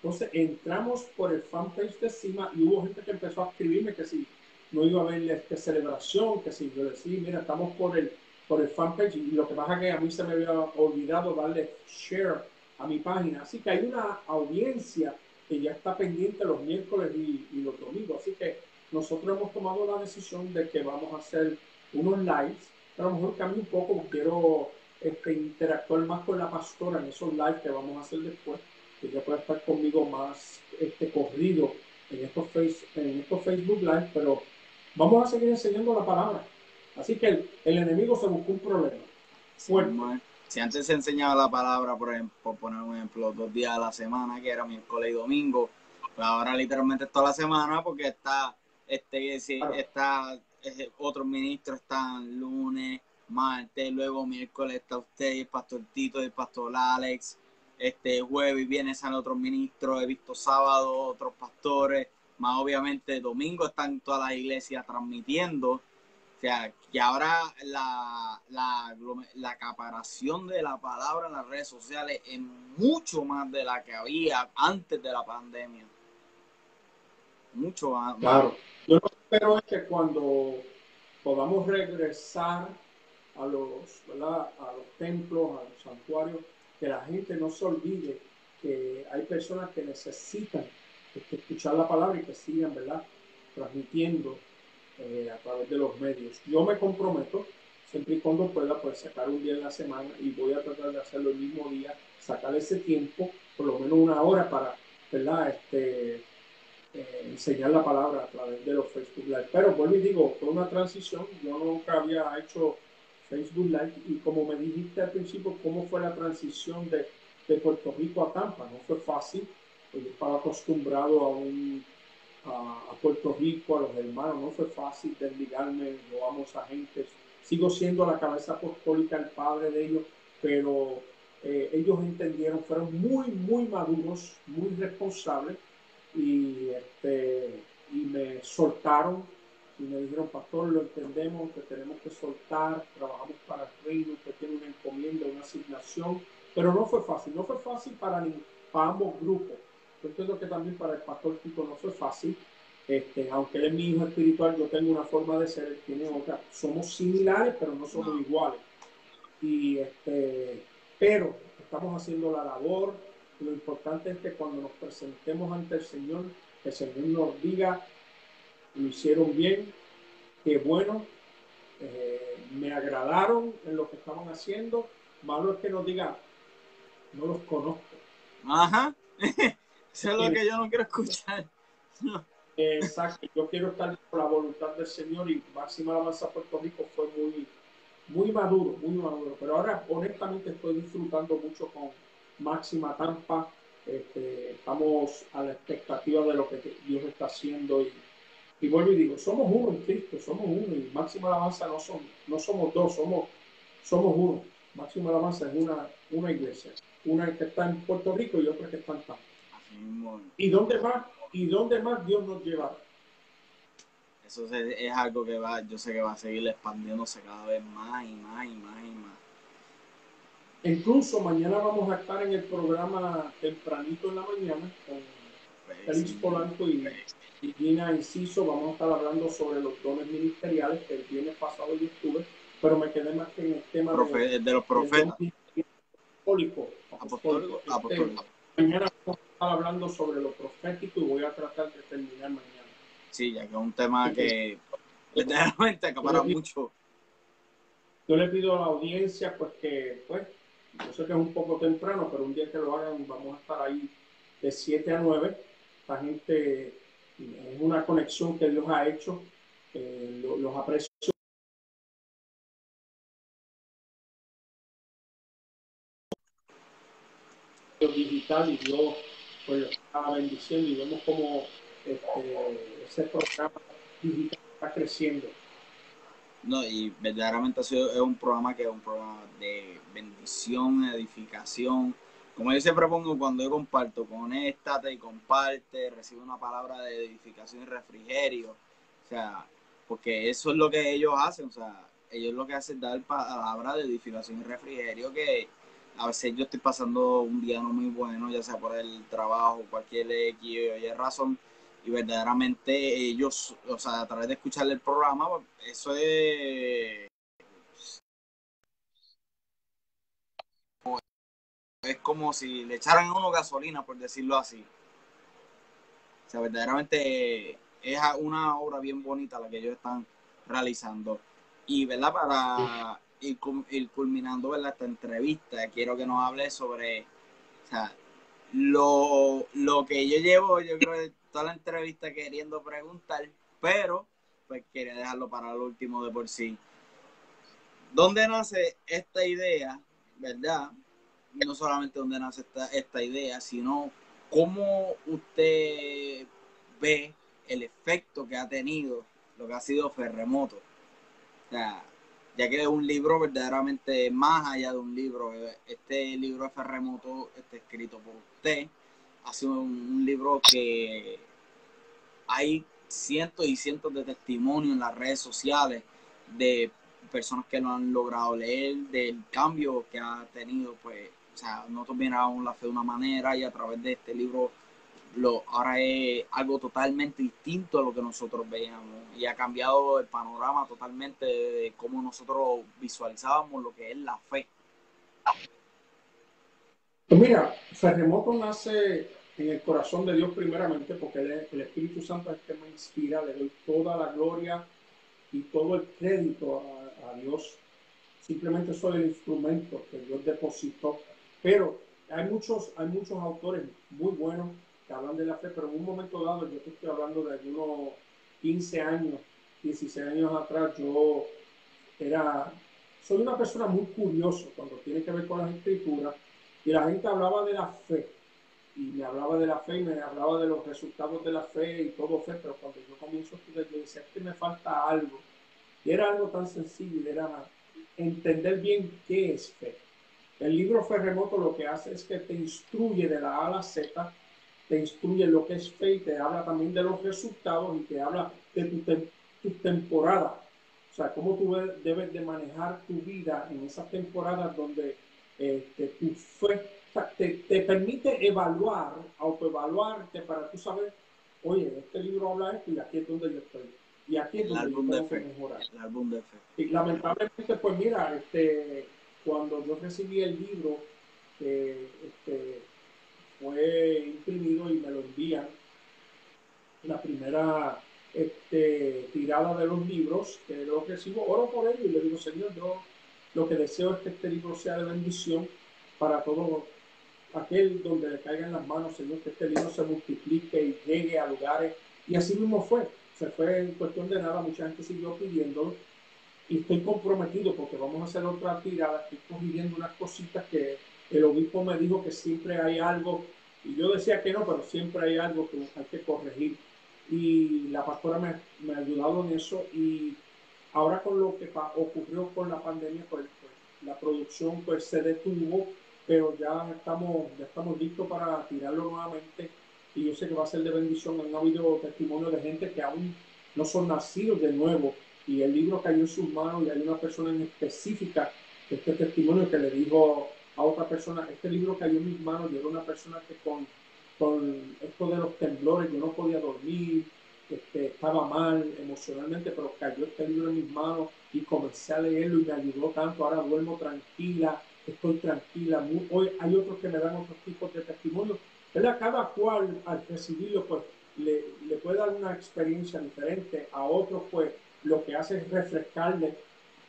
B: Entonces entramos por el fanpage de Cima y hubo gente que empezó a escribirme que si no iba a haber esta celebración, que si yo decía, mira, estamos por el, por el fanpage y lo que pasa es que a mí se me había olvidado darle share a mi página. Así que hay una audiencia que ya está pendiente los miércoles y, y los domingos. Así que nosotros hemos tomado la decisión de que vamos a hacer unos lives, pero a lo mejor cambio un poco, quiero este, interactuar más con la pastora en esos live que vamos a hacer después, que ella puede estar conmigo más este, corrido en estos, face, en estos Facebook Live, pero vamos a seguir enseñando la palabra. Así que el, enemigo se buscó un problema.
A: si antes se enseñaba la palabra, por ejemplo, por poner un ejemplo, dos días a la semana, que era miércoles y domingo, pues ahora literalmente toda la semana, porque está, este, está, eh, otros ministros están lunes, martes, luego miércoles está usted y el pastor Tito y el pastor Alex, este jueves viene San otros ministros, he visto sábado otros pastores, más obviamente domingo están todas las iglesias transmitiendo, o sea, que ahora la, la, la acaparación de la palabra en las redes sociales es mucho más de la que había antes de la pandemia. Mucho más.
B: Claro. Yo lo que espero es que cuando podamos regresar a los, a los templos, a los santuarios, que la gente no se olvide que hay personas que necesitan escuchar la palabra y que sigan ¿verdad? transmitiendo eh, a través de los medios. Yo me comprometo, siempre y cuando pueda, pues sacar un día en la semana y voy a tratar de hacerlo el mismo día, sacar ese tiempo, por lo menos una hora para ¿verdad? Este, eh, enseñar la palabra a través de los Facebook Live. Pero vuelvo y digo, fue una transición, yo nunca había hecho Facebook Live. Y como me dijiste al principio, ¿cómo fue la transición de, de Puerto Rico a Tampa? No fue fácil, yo estaba acostumbrado a, un, a, Puerto Rico, a los hermanos, no fue fácil desligarme, no vamos a gente. Sigo siendo la cabeza apostólica, el padre de ellos, pero eh, ellos entendieron, fueron muy, muy maduros, muy responsables y, este, y me soltaron y me dijeron, pastor, lo entendemos, que tenemos que soltar, trabajamos para el reino, que tiene una encomienda, una asignación, pero no fue fácil, no fue fácil para, ni, para ambos grupos. Yo entiendo que también para el pastor Tito no fue fácil, este, aunque él es mi hijo espiritual, yo tengo una forma de ser, él tiene otra. Somos similares, pero no somos iguales. Y este, pero estamos haciendo la labor, lo importante es que cuando nos presentemos ante el Señor, el Señor nos diga, lo hicieron bien, qué bueno, eh, me agradaron en lo que estaban haciendo. Malo es que nos diga, no los conozco.
A: Ajá. *laughs* Eso es lo que yo no quiero escuchar. *laughs*
B: Exacto. Yo quiero estar por la voluntad del Señor y Máxima Alabanza Puerto Rico fue muy, muy maduro, muy maduro. Pero ahora, honestamente, estoy disfrutando mucho con Máxima Tampa. Este, estamos a la expectativa de lo que Dios está haciendo y y vuelvo y digo, somos uno en Cristo, somos uno. Y máxima alabanza no, son, no somos dos, somos, somos uno. Máxima alabanza es una, una iglesia. Una que está en Puerto Rico y otra que está en Tampa. ¿Y dónde más? ¿Y dónde más Dios nos lleva?
A: Eso es, algo que va, yo sé que va a seguir expandiéndose cada vez más y más y más y más.
B: Incluso mañana vamos a estar en el programa tempranito en la mañana con Félix Polanco y y Gina Inciso, vamos a estar hablando sobre los dones ministeriales que el viernes pasado yo estuve, pero me quedé más que en el tema
A: de, los profetas.
B: Apostólico, apostólico, apostólico. Mañana vamos estar hablando sobre lo profético y voy a tratar de terminar mañana.
A: Sí, ya que es un tema que verdaderamente acapara mucho.
B: Yo le pido a la audiencia, pues que, pues, yo sé que es un poco temprano, pero un día que lo hagan, vamos a estar ahí de 7 a 9. La gente es una conexión que Dios ha hecho, eh, los aprecio. digital y Dios pues lo y vemos como este, ese programa digital está creciendo.
A: No, y verdaderamente es un programa que es un programa de bendición, edificación, como yo siempre pongo cuando yo comparto, conéctate y comparte, recibe una palabra de edificación y refrigerio. O sea, porque eso es lo que ellos hacen, o sea, ellos lo que hacen es dar palabra de edificación y refrigerio que a veces yo estoy pasando un día no muy bueno, ya sea por el trabajo, cualquier X o razón, y verdaderamente ellos, o sea, a través de escuchar el programa, eso es es como si le echaran a uno gasolina, por decirlo así. O sea, verdaderamente es una obra bien bonita la que ellos están realizando. Y, ¿verdad? Para ir, culminando, ¿verdad? Esta entrevista, quiero que nos hable sobre, lo, lo que yo llevo, yo creo, toda la entrevista queriendo preguntar, pero, pues quería dejarlo para el último de por sí. ¿Dónde nace esta idea, verdad? no solamente dónde nace esta, esta idea, sino cómo usted ve el efecto que ha tenido lo que ha sido Ferremoto. O sea, ya que es un libro verdaderamente más allá de un libro. Este libro de Ferremoto está escrito por usted. Ha sido un, libro que hay cientos y cientos de testimonios en las redes sociales de personas que lo han logrado leer, del cambio que ha tenido pues o sea, nosotros miramos la fe de una manera y a través de este libro lo, ahora es algo totalmente distinto a lo que nosotros veíamos y ha cambiado el panorama totalmente de cómo nosotros visualizábamos lo que es la fe.
B: Pues mira, Ferremoto nace en el corazón de Dios primeramente porque el, Espíritu Santo es el que me inspira, le doy toda la gloria y todo el crédito a, a Dios. Simplemente soy el instrumento que Dios depositó pero hay muchos, hay muchos autores muy buenos que hablan de la fe, pero en un momento dado, yo estoy hablando de algunos 15 años, 16 años atrás, yo era, soy una persona muy curiosa cuando tiene que ver con las escrituras, y la gente hablaba de la fe, y me hablaba de la fe, y me hablaba de los resultados de la fe y todo fe, pero cuando yo comienzo a estudiar, yo decía, que me falta algo, y era algo tan sencillo, era entender bien qué es fe. El libro Ferremoto lo que hace es que te instruye de la A a la Z, te instruye lo que es fe y te habla también de los resultados y te habla de tu, temporada. O sea, cómo tú debes de manejar tu vida en esas temporadas donde este, tu fe te, permite evaluar, autoevaluarte para tú saber, oye, este libro habla esto y aquí es donde yo estoy. Y aquí es donde yo tengo que mejorar.
A: El álbum de fe.
B: Y lamentablemente, pues mira, este cuando yo recibí el libro, este, fue imprimido y me lo envían. La primera este, tirada de los libros, que lo recibo, oro por ello y le digo, Señor, yo lo que deseo es que este libro sea de bendición para todo aquel donde le caiga en las manos, Señor, que este libro se multiplique y llegue a lugares. Y así mismo fue. Se fue en cuestión de nada, mucha gente siguió pidiéndolo. Y estoy comprometido porque vamos a hacer otra tirada. Estoy corrigiendo unas cositas que el obispo me dijo que siempre hay algo. Y yo decía que no, pero siempre hay algo que hay que corregir. Y la pastora me, me ha ayudado en eso. Y ahora con lo que ocurrió con la pandemia, pues, pues la producción pues se detuvo pero ya estamos, ya estamos listos para tirarlo nuevamente y yo sé que va a ser de bendición. Han habido testimonios de gente que aún no son nacidos de nuevo y el libro cayó en sus manos y hay una persona en específica de este testimonio que le dijo a otra persona, este libro cayó en mis manos y era una persona que con, con esto de los temblores yo no podía dormir, este, estaba mal emocionalmente, pero cayó este libro en mis manos y comencé a leerlo y me ayudó tanto, ahora duermo tranquila, estoy tranquila. Hoy hay otros que me dan otros tipos de testimonios. Cada cual al recibirlo, pues le, le, puede dar una experiencia diferente. A otros, pues lo que hace es refrescarle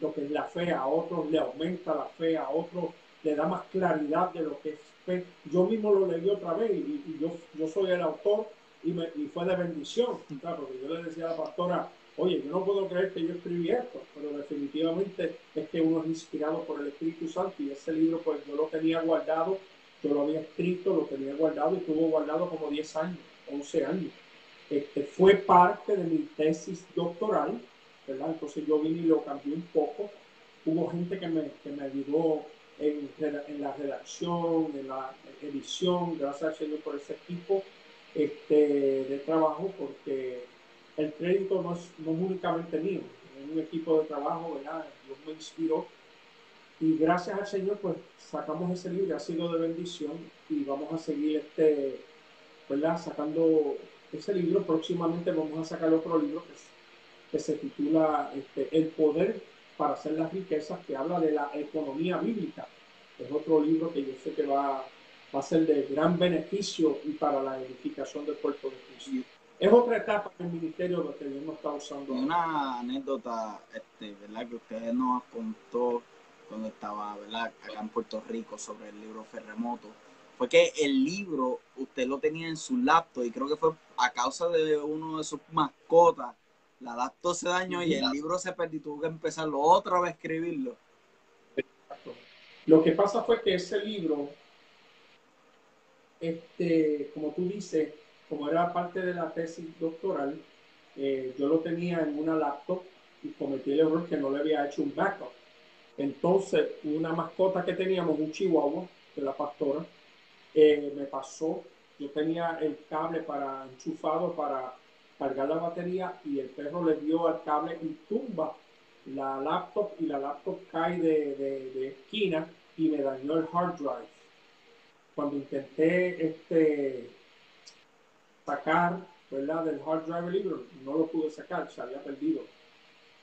B: lo que es la fe, a otros le aumenta la fe, a otros le da más claridad de lo que es. Yo mismo lo leí otra vez y, yo, yo soy el autor y, y fue de bendición, claro, porque yo le decía a la pastora, oye, yo no puedo creer que yo escribí esto, pero definitivamente es que uno es inspirado por el Espíritu Santo y ese libro pues yo lo tenía guardado, yo lo había escrito, lo tenía guardado y estuvo guardado como 10 años, 11 años. Este, fue parte de mi tesis doctoral, ¿verdad? Entonces yo vine y lo cambié un poco. Hubo gente que me, que me ayudó en, en, la redacción, en la edición, gracias al Señor por ese equipo este, de trabajo, porque el crédito no es, no únicamente mío, es un equipo de trabajo, ¿verdad? Dios me inspiró. Y gracias al Señor, pues sacamos ese libro, ha sido de bendición y vamos a seguir este, ¿verdad? Sacando ese libro. Próximamente vamos a sacar otro libro que, que se titula este, El poder para hacer las riquezas, que habla de la economía bíblica. Es otro libro que yo sé que va, va a ser de gran beneficio y para la edificación del cuerpo de Cristo es otra etapa del ministerio que Dios nos está usando.
A: Una anécdota, este, ¿verdad? Que usted nos contó cuando estaba, ¿verdad? Acá en Puerto Rico sobre el libro Ferremoto. Fue que el libro usted lo tenía en su laptop y creo que fue a causa de uno de sus mascotas. La laptop se dañó y el libro se perdió y tuvo que empezarlo otra vez a escribirlo.
B: Exacto. Lo que pasa fue que ese libro, este, como tú dices, como era parte de la tesis doctoral, eh, yo lo tenía en una laptop y cometí el error que no le había hecho un backup. Entonces, una mascota que teníamos, un chihuahua de la pastora, eh, me pasó, yo tenía el cable para enchufado para cargar la batería y el perro le dio al cable y tumba la laptop y la laptop cae de, de esquina y me dañó el hard drive. Cuando intenté este, sacar, ¿verdad? Del hard drive libro, no lo pude sacar, se había perdido.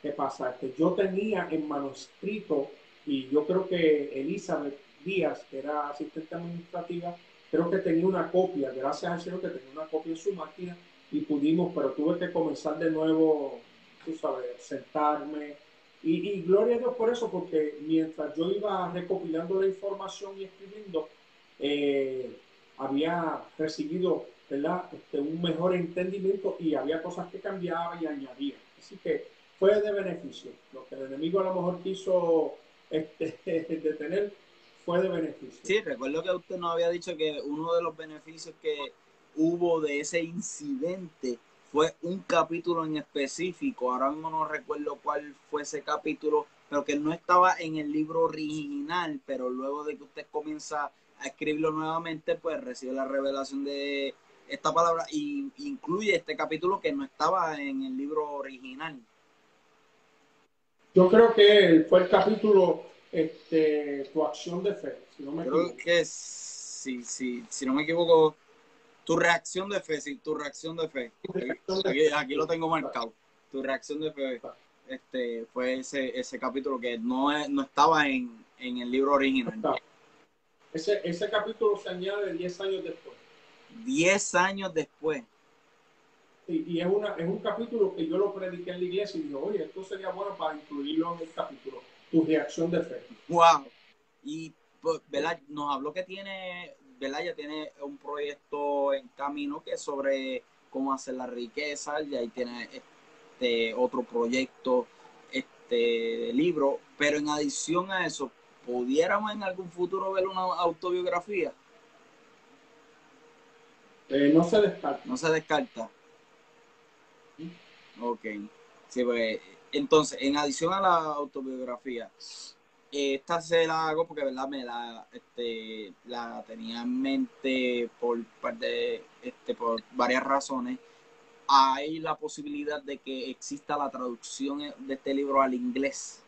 B: ¿Qué pasa? Que yo tenía en manuscrito, y yo creo que Elizabeth Díaz, que era asistente administrativa, creo que tenía una copia, gracias al Señor que tenía una copia en su máquina, y pudimos, pero tuve que comenzar de nuevo, tú sabes, sentarme. Y, y gloria a Dios por eso, porque mientras yo iba recopilando la información y escribiendo, eh, había recibido ¿verdad? Este, un mejor entendimiento y había cosas que cambiaba y añadía. Así que fue de beneficio. Lo que el enemigo a lo mejor quiso este, *laughs* detener fue de beneficio.
A: Sí, recuerdo que usted nos había dicho que uno de los beneficios que hubo de ese incidente fue un capítulo en específico. Ahora mismo no recuerdo cuál fue ese capítulo, pero que no estaba en el libro original, pero luego de que usted comienza a escribirlo nuevamente, pues recibe la revelación de esta palabra y incluye este capítulo que no estaba en el libro original.
B: Yo creo que fue el capítulo este, Tu acción de fe, si no me
A: creo que sí, sí, si no me equivoco, tu reacción de fe, sí, tu reacción de fe. Aquí, lo tengo marcado. Tu reacción de fe este, fue ese, ese capítulo que no, no estaba en, en el libro original.
B: Ese, ese capítulo se añade 10 años después.
A: 10 años después.
B: Sí, y es, una, es un capítulo que yo lo prediqué en la iglesia y digo, oye, esto sería bueno para incluirlo en el capítulo, tu reacción de fe.
A: Wow. Y, pues, ¿verdad? Nos habló que tiene, ¿verdad? Ya tiene un proyecto en camino que es sobre cómo hacer la riqueza, y ahí tiene este otro proyecto este de libro, pero en adición a eso, ¿pudiéramos en algún futuro ver una autobiografía?
B: Eh, no se descarta.
A: No se descarta. Ok. Sí, pues, entonces, en adición a la autobiografía, esta se la hago porque, ¿verdad? Me la, este, la tenía en mente por, parte, este, por varias razones. Hay la posibilidad de que exista la traducción de este libro al inglés.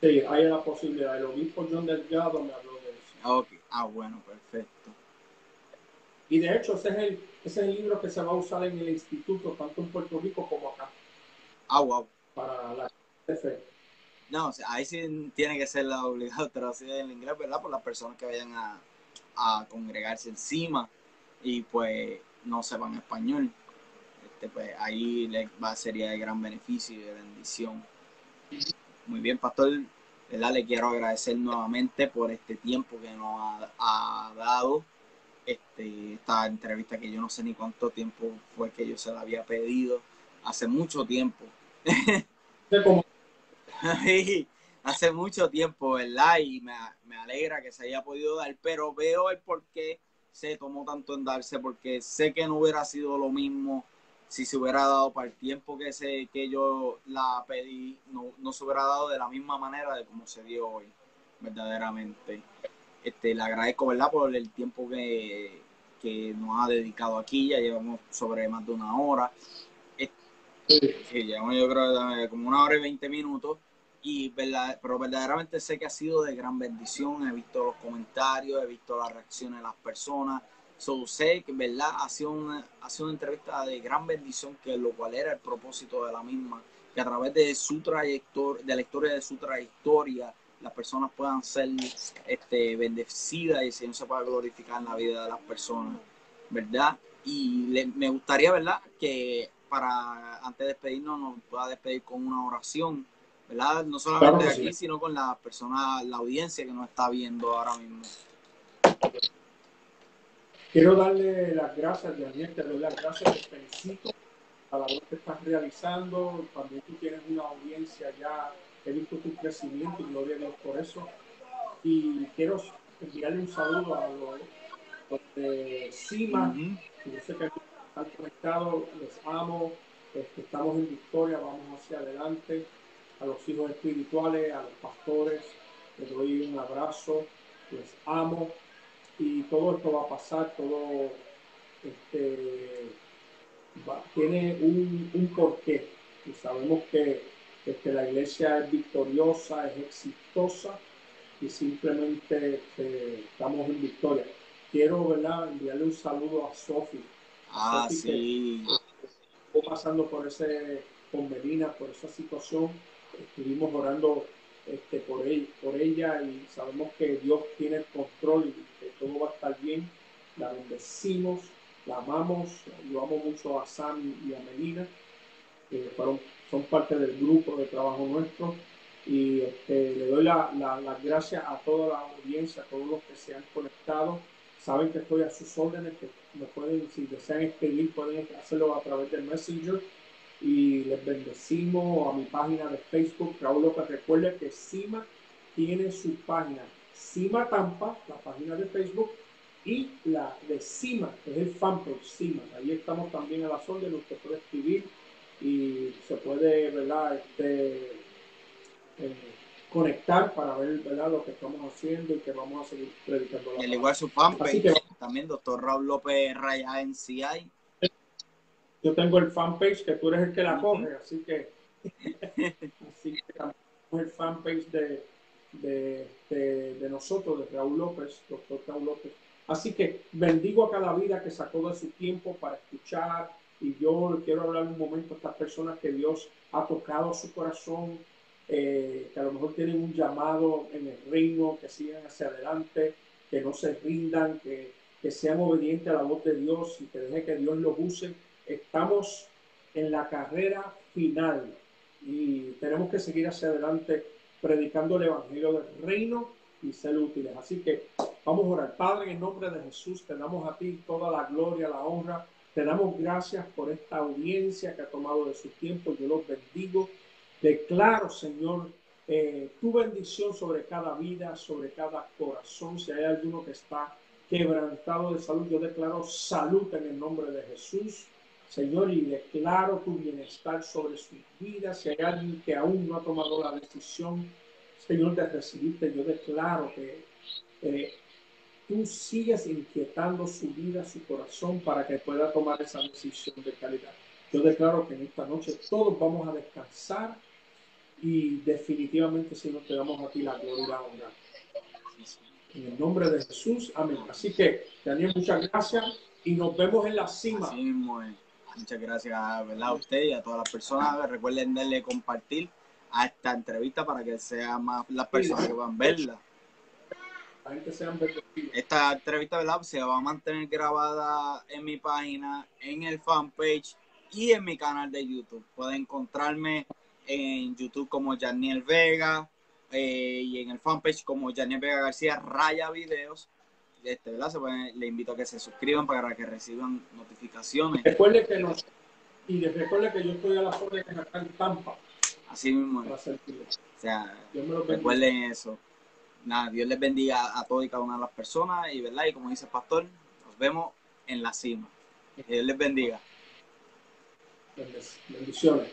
B: Sí, hay la posibilidad. El obispo John Delgado me habló de eso.
A: Ok, ah, bueno, perfecto.
B: Y de hecho, ese es, el, ese es el libro que se va a usar en el instituto, tanto en Puerto Rico como acá.
A: Ah, wow.
B: Para la fe.
A: No, o sea, ahí sí tiene que ser la traducción en inglés, ¿verdad? Por las personas que vayan a, a congregarse encima y pues no sepan español. Este, pues ahí les va, sería de gran beneficio y de bendición. Muy bien, pastor. ¿verdad? Le quiero agradecer nuevamente por este tiempo que nos ha, dado. Este, esta entrevista que yo no sé ni cuánto tiempo fue que yo se la había pedido. Hace mucho tiempo. Hace mucho tiempo, ¿verdad? Y me, me, alegra que se haya podido dar, pero veo el por qué se tomó tanto en darse, porque sé que no hubiera sido lo mismo si se hubiera dado para el tiempo que, se, que yo la pedí, no, no se hubiera dado de la misma manera de como se dio hoy, verdaderamente. Este, le agradezco, ¿verdad?, por el tiempo que, que nos ha dedicado aquí, ya llevamos sobre más de una hora. Sí, llevamos yo creo como una hora y veinte minutos y verdad, pero verdaderamente sé que ha sido de gran bendición. He visto los comentarios, he visto las reacciones de las personas. So, sé que verdad ha sido, una, ha sido una entrevista de gran bendición, que lo cual era el propósito de la misma, que a través de su trayectoria, de la historia de su trayectoria, las personas puedan ser este, bendecidas y el Señor se pueda glorificar en la vida de las personas, ¿verdad? Y me gustaría, ¿verdad? Que para antes de despedirnos nos pueda despedir con una oración no solamente aquí, sino con la persona, la audiencia que nos está viendo ahora mismo.
B: Quiero darle las gracias, Daniel, te doy las gracias, te felicito a la labor que estás realizando. También tú tienes una audiencia ya, he visto tu crecimiento y gloria a Dios por eso. Y quiero enviarle un saludo a los, de CIMA, yo sé que están conectados, les amo, este, estamos en victoria, vamos hacia adelante a los hijos espirituales, a los pastores, les doy un abrazo, les amo y todo esto va a pasar, todo este, tiene un, un, porqué y sabemos que, que, la iglesia es victoriosa, es exitosa y simplemente este, estamos en victoria. Quiero ¿verdad? enviarle un saludo a Sofi.
A: Ah, sí.
B: pasando por ese, con Melina, por esa situación estuvimos orando este, por, él, por ella y sabemos que Dios tiene el control y que todo va a estar bien. La bendecimos, la amamos, yo amo mucho a Sam y a Melina, que fueron, son parte del grupo de trabajo nuestro. Y este, le doy las la, gracias a toda la audiencia, a todos los que se han conectado. Saben que estoy a sus órdenes, que me pueden, si desean escribir, pueden hacerlo a través del Messenger y les bendecimos a mi página de Facebook, Raúl López. Recuerde que CIMA tiene su página, CIMA Tampa, la página de Facebook, y la de CIMA, que es el fanpage CIMA. Ahí estamos también a la órdenes, usted puede escribir y se puede, ¿verdad? Este, eh, conectar para ver ¿verdad? lo que estamos haciendo y que vamos a seguir predicando.
A: La y al igual su fanpage, también doctor Raúl López Raya NCI
B: yo tengo el fanpage que tú eres el que la coge, así que, *laughs* así que el fanpage de, de, de, nosotros, de Raúl López, doctor Raúl López. Así que bendigo a cada vida que sacó de su tiempo para escuchar y yo quiero hablar un momento a estas personas que Dios ha tocado su corazón eh, que a lo mejor tienen un llamado en el reino, que sigan hacia adelante, que no se rindan, que, que sean obedientes a la voz de Dios y que dejen que Dios los use. Estamos en la carrera final y tenemos que seguir hacia adelante predicando el Evangelio del Reino y ser útiles. Así que vamos a orar. Padre, en el nombre de Jesús, te damos a ti toda la gloria, la honra. Te damos gracias por esta audiencia que ha tomado de su tiempo. Yo los bendigo. Declaro, Señor, eh, tu bendición sobre cada vida, sobre cada corazón. Si hay alguno que está quebrantado de salud, yo declaro salud en el nombre de Jesús. Señor, y declaro tu bienestar sobre sus vidas. Si hay alguien que aún no ha tomado la decisión, Señor, de recibirte, yo declaro que eh, tú sigues inquietando su vida, su corazón, para que pueda tomar esa decisión de calidad. Yo declaro que en esta noche todos vamos a descansar y definitivamente, Señor, te damos a ti la gloria y la honra. En el nombre de Jesús, amén. Así que, Daniel, muchas gracias y nos vemos en la cima.
A: Muchas gracias a usted y a todas las personas. Recuerden darle compartir a esta entrevista para que sean más las personas que van a verla. Esta entrevista ¿verdad? se va a mantener grabada en mi página, en el fanpage y en mi canal de YouTube. Pueden encontrarme en YouTube como Janiel Vega eh, y en el fanpage como Janiel Vega García Raya Videos este, ¿verdad? Se le invito a que se suscriban para que reciban notificaciones.
B: Recuerde que nos, y recuerde que yo estoy a la orden acá en Tampa.
A: Así mismo. O sea, recuerden eso. Nada, Dios les bendiga a todos y cada una de las personas y, ¿verdad? Y como dice el pastor, nos vemos en la cima. Dios les bendiga.
B: Bendiciones.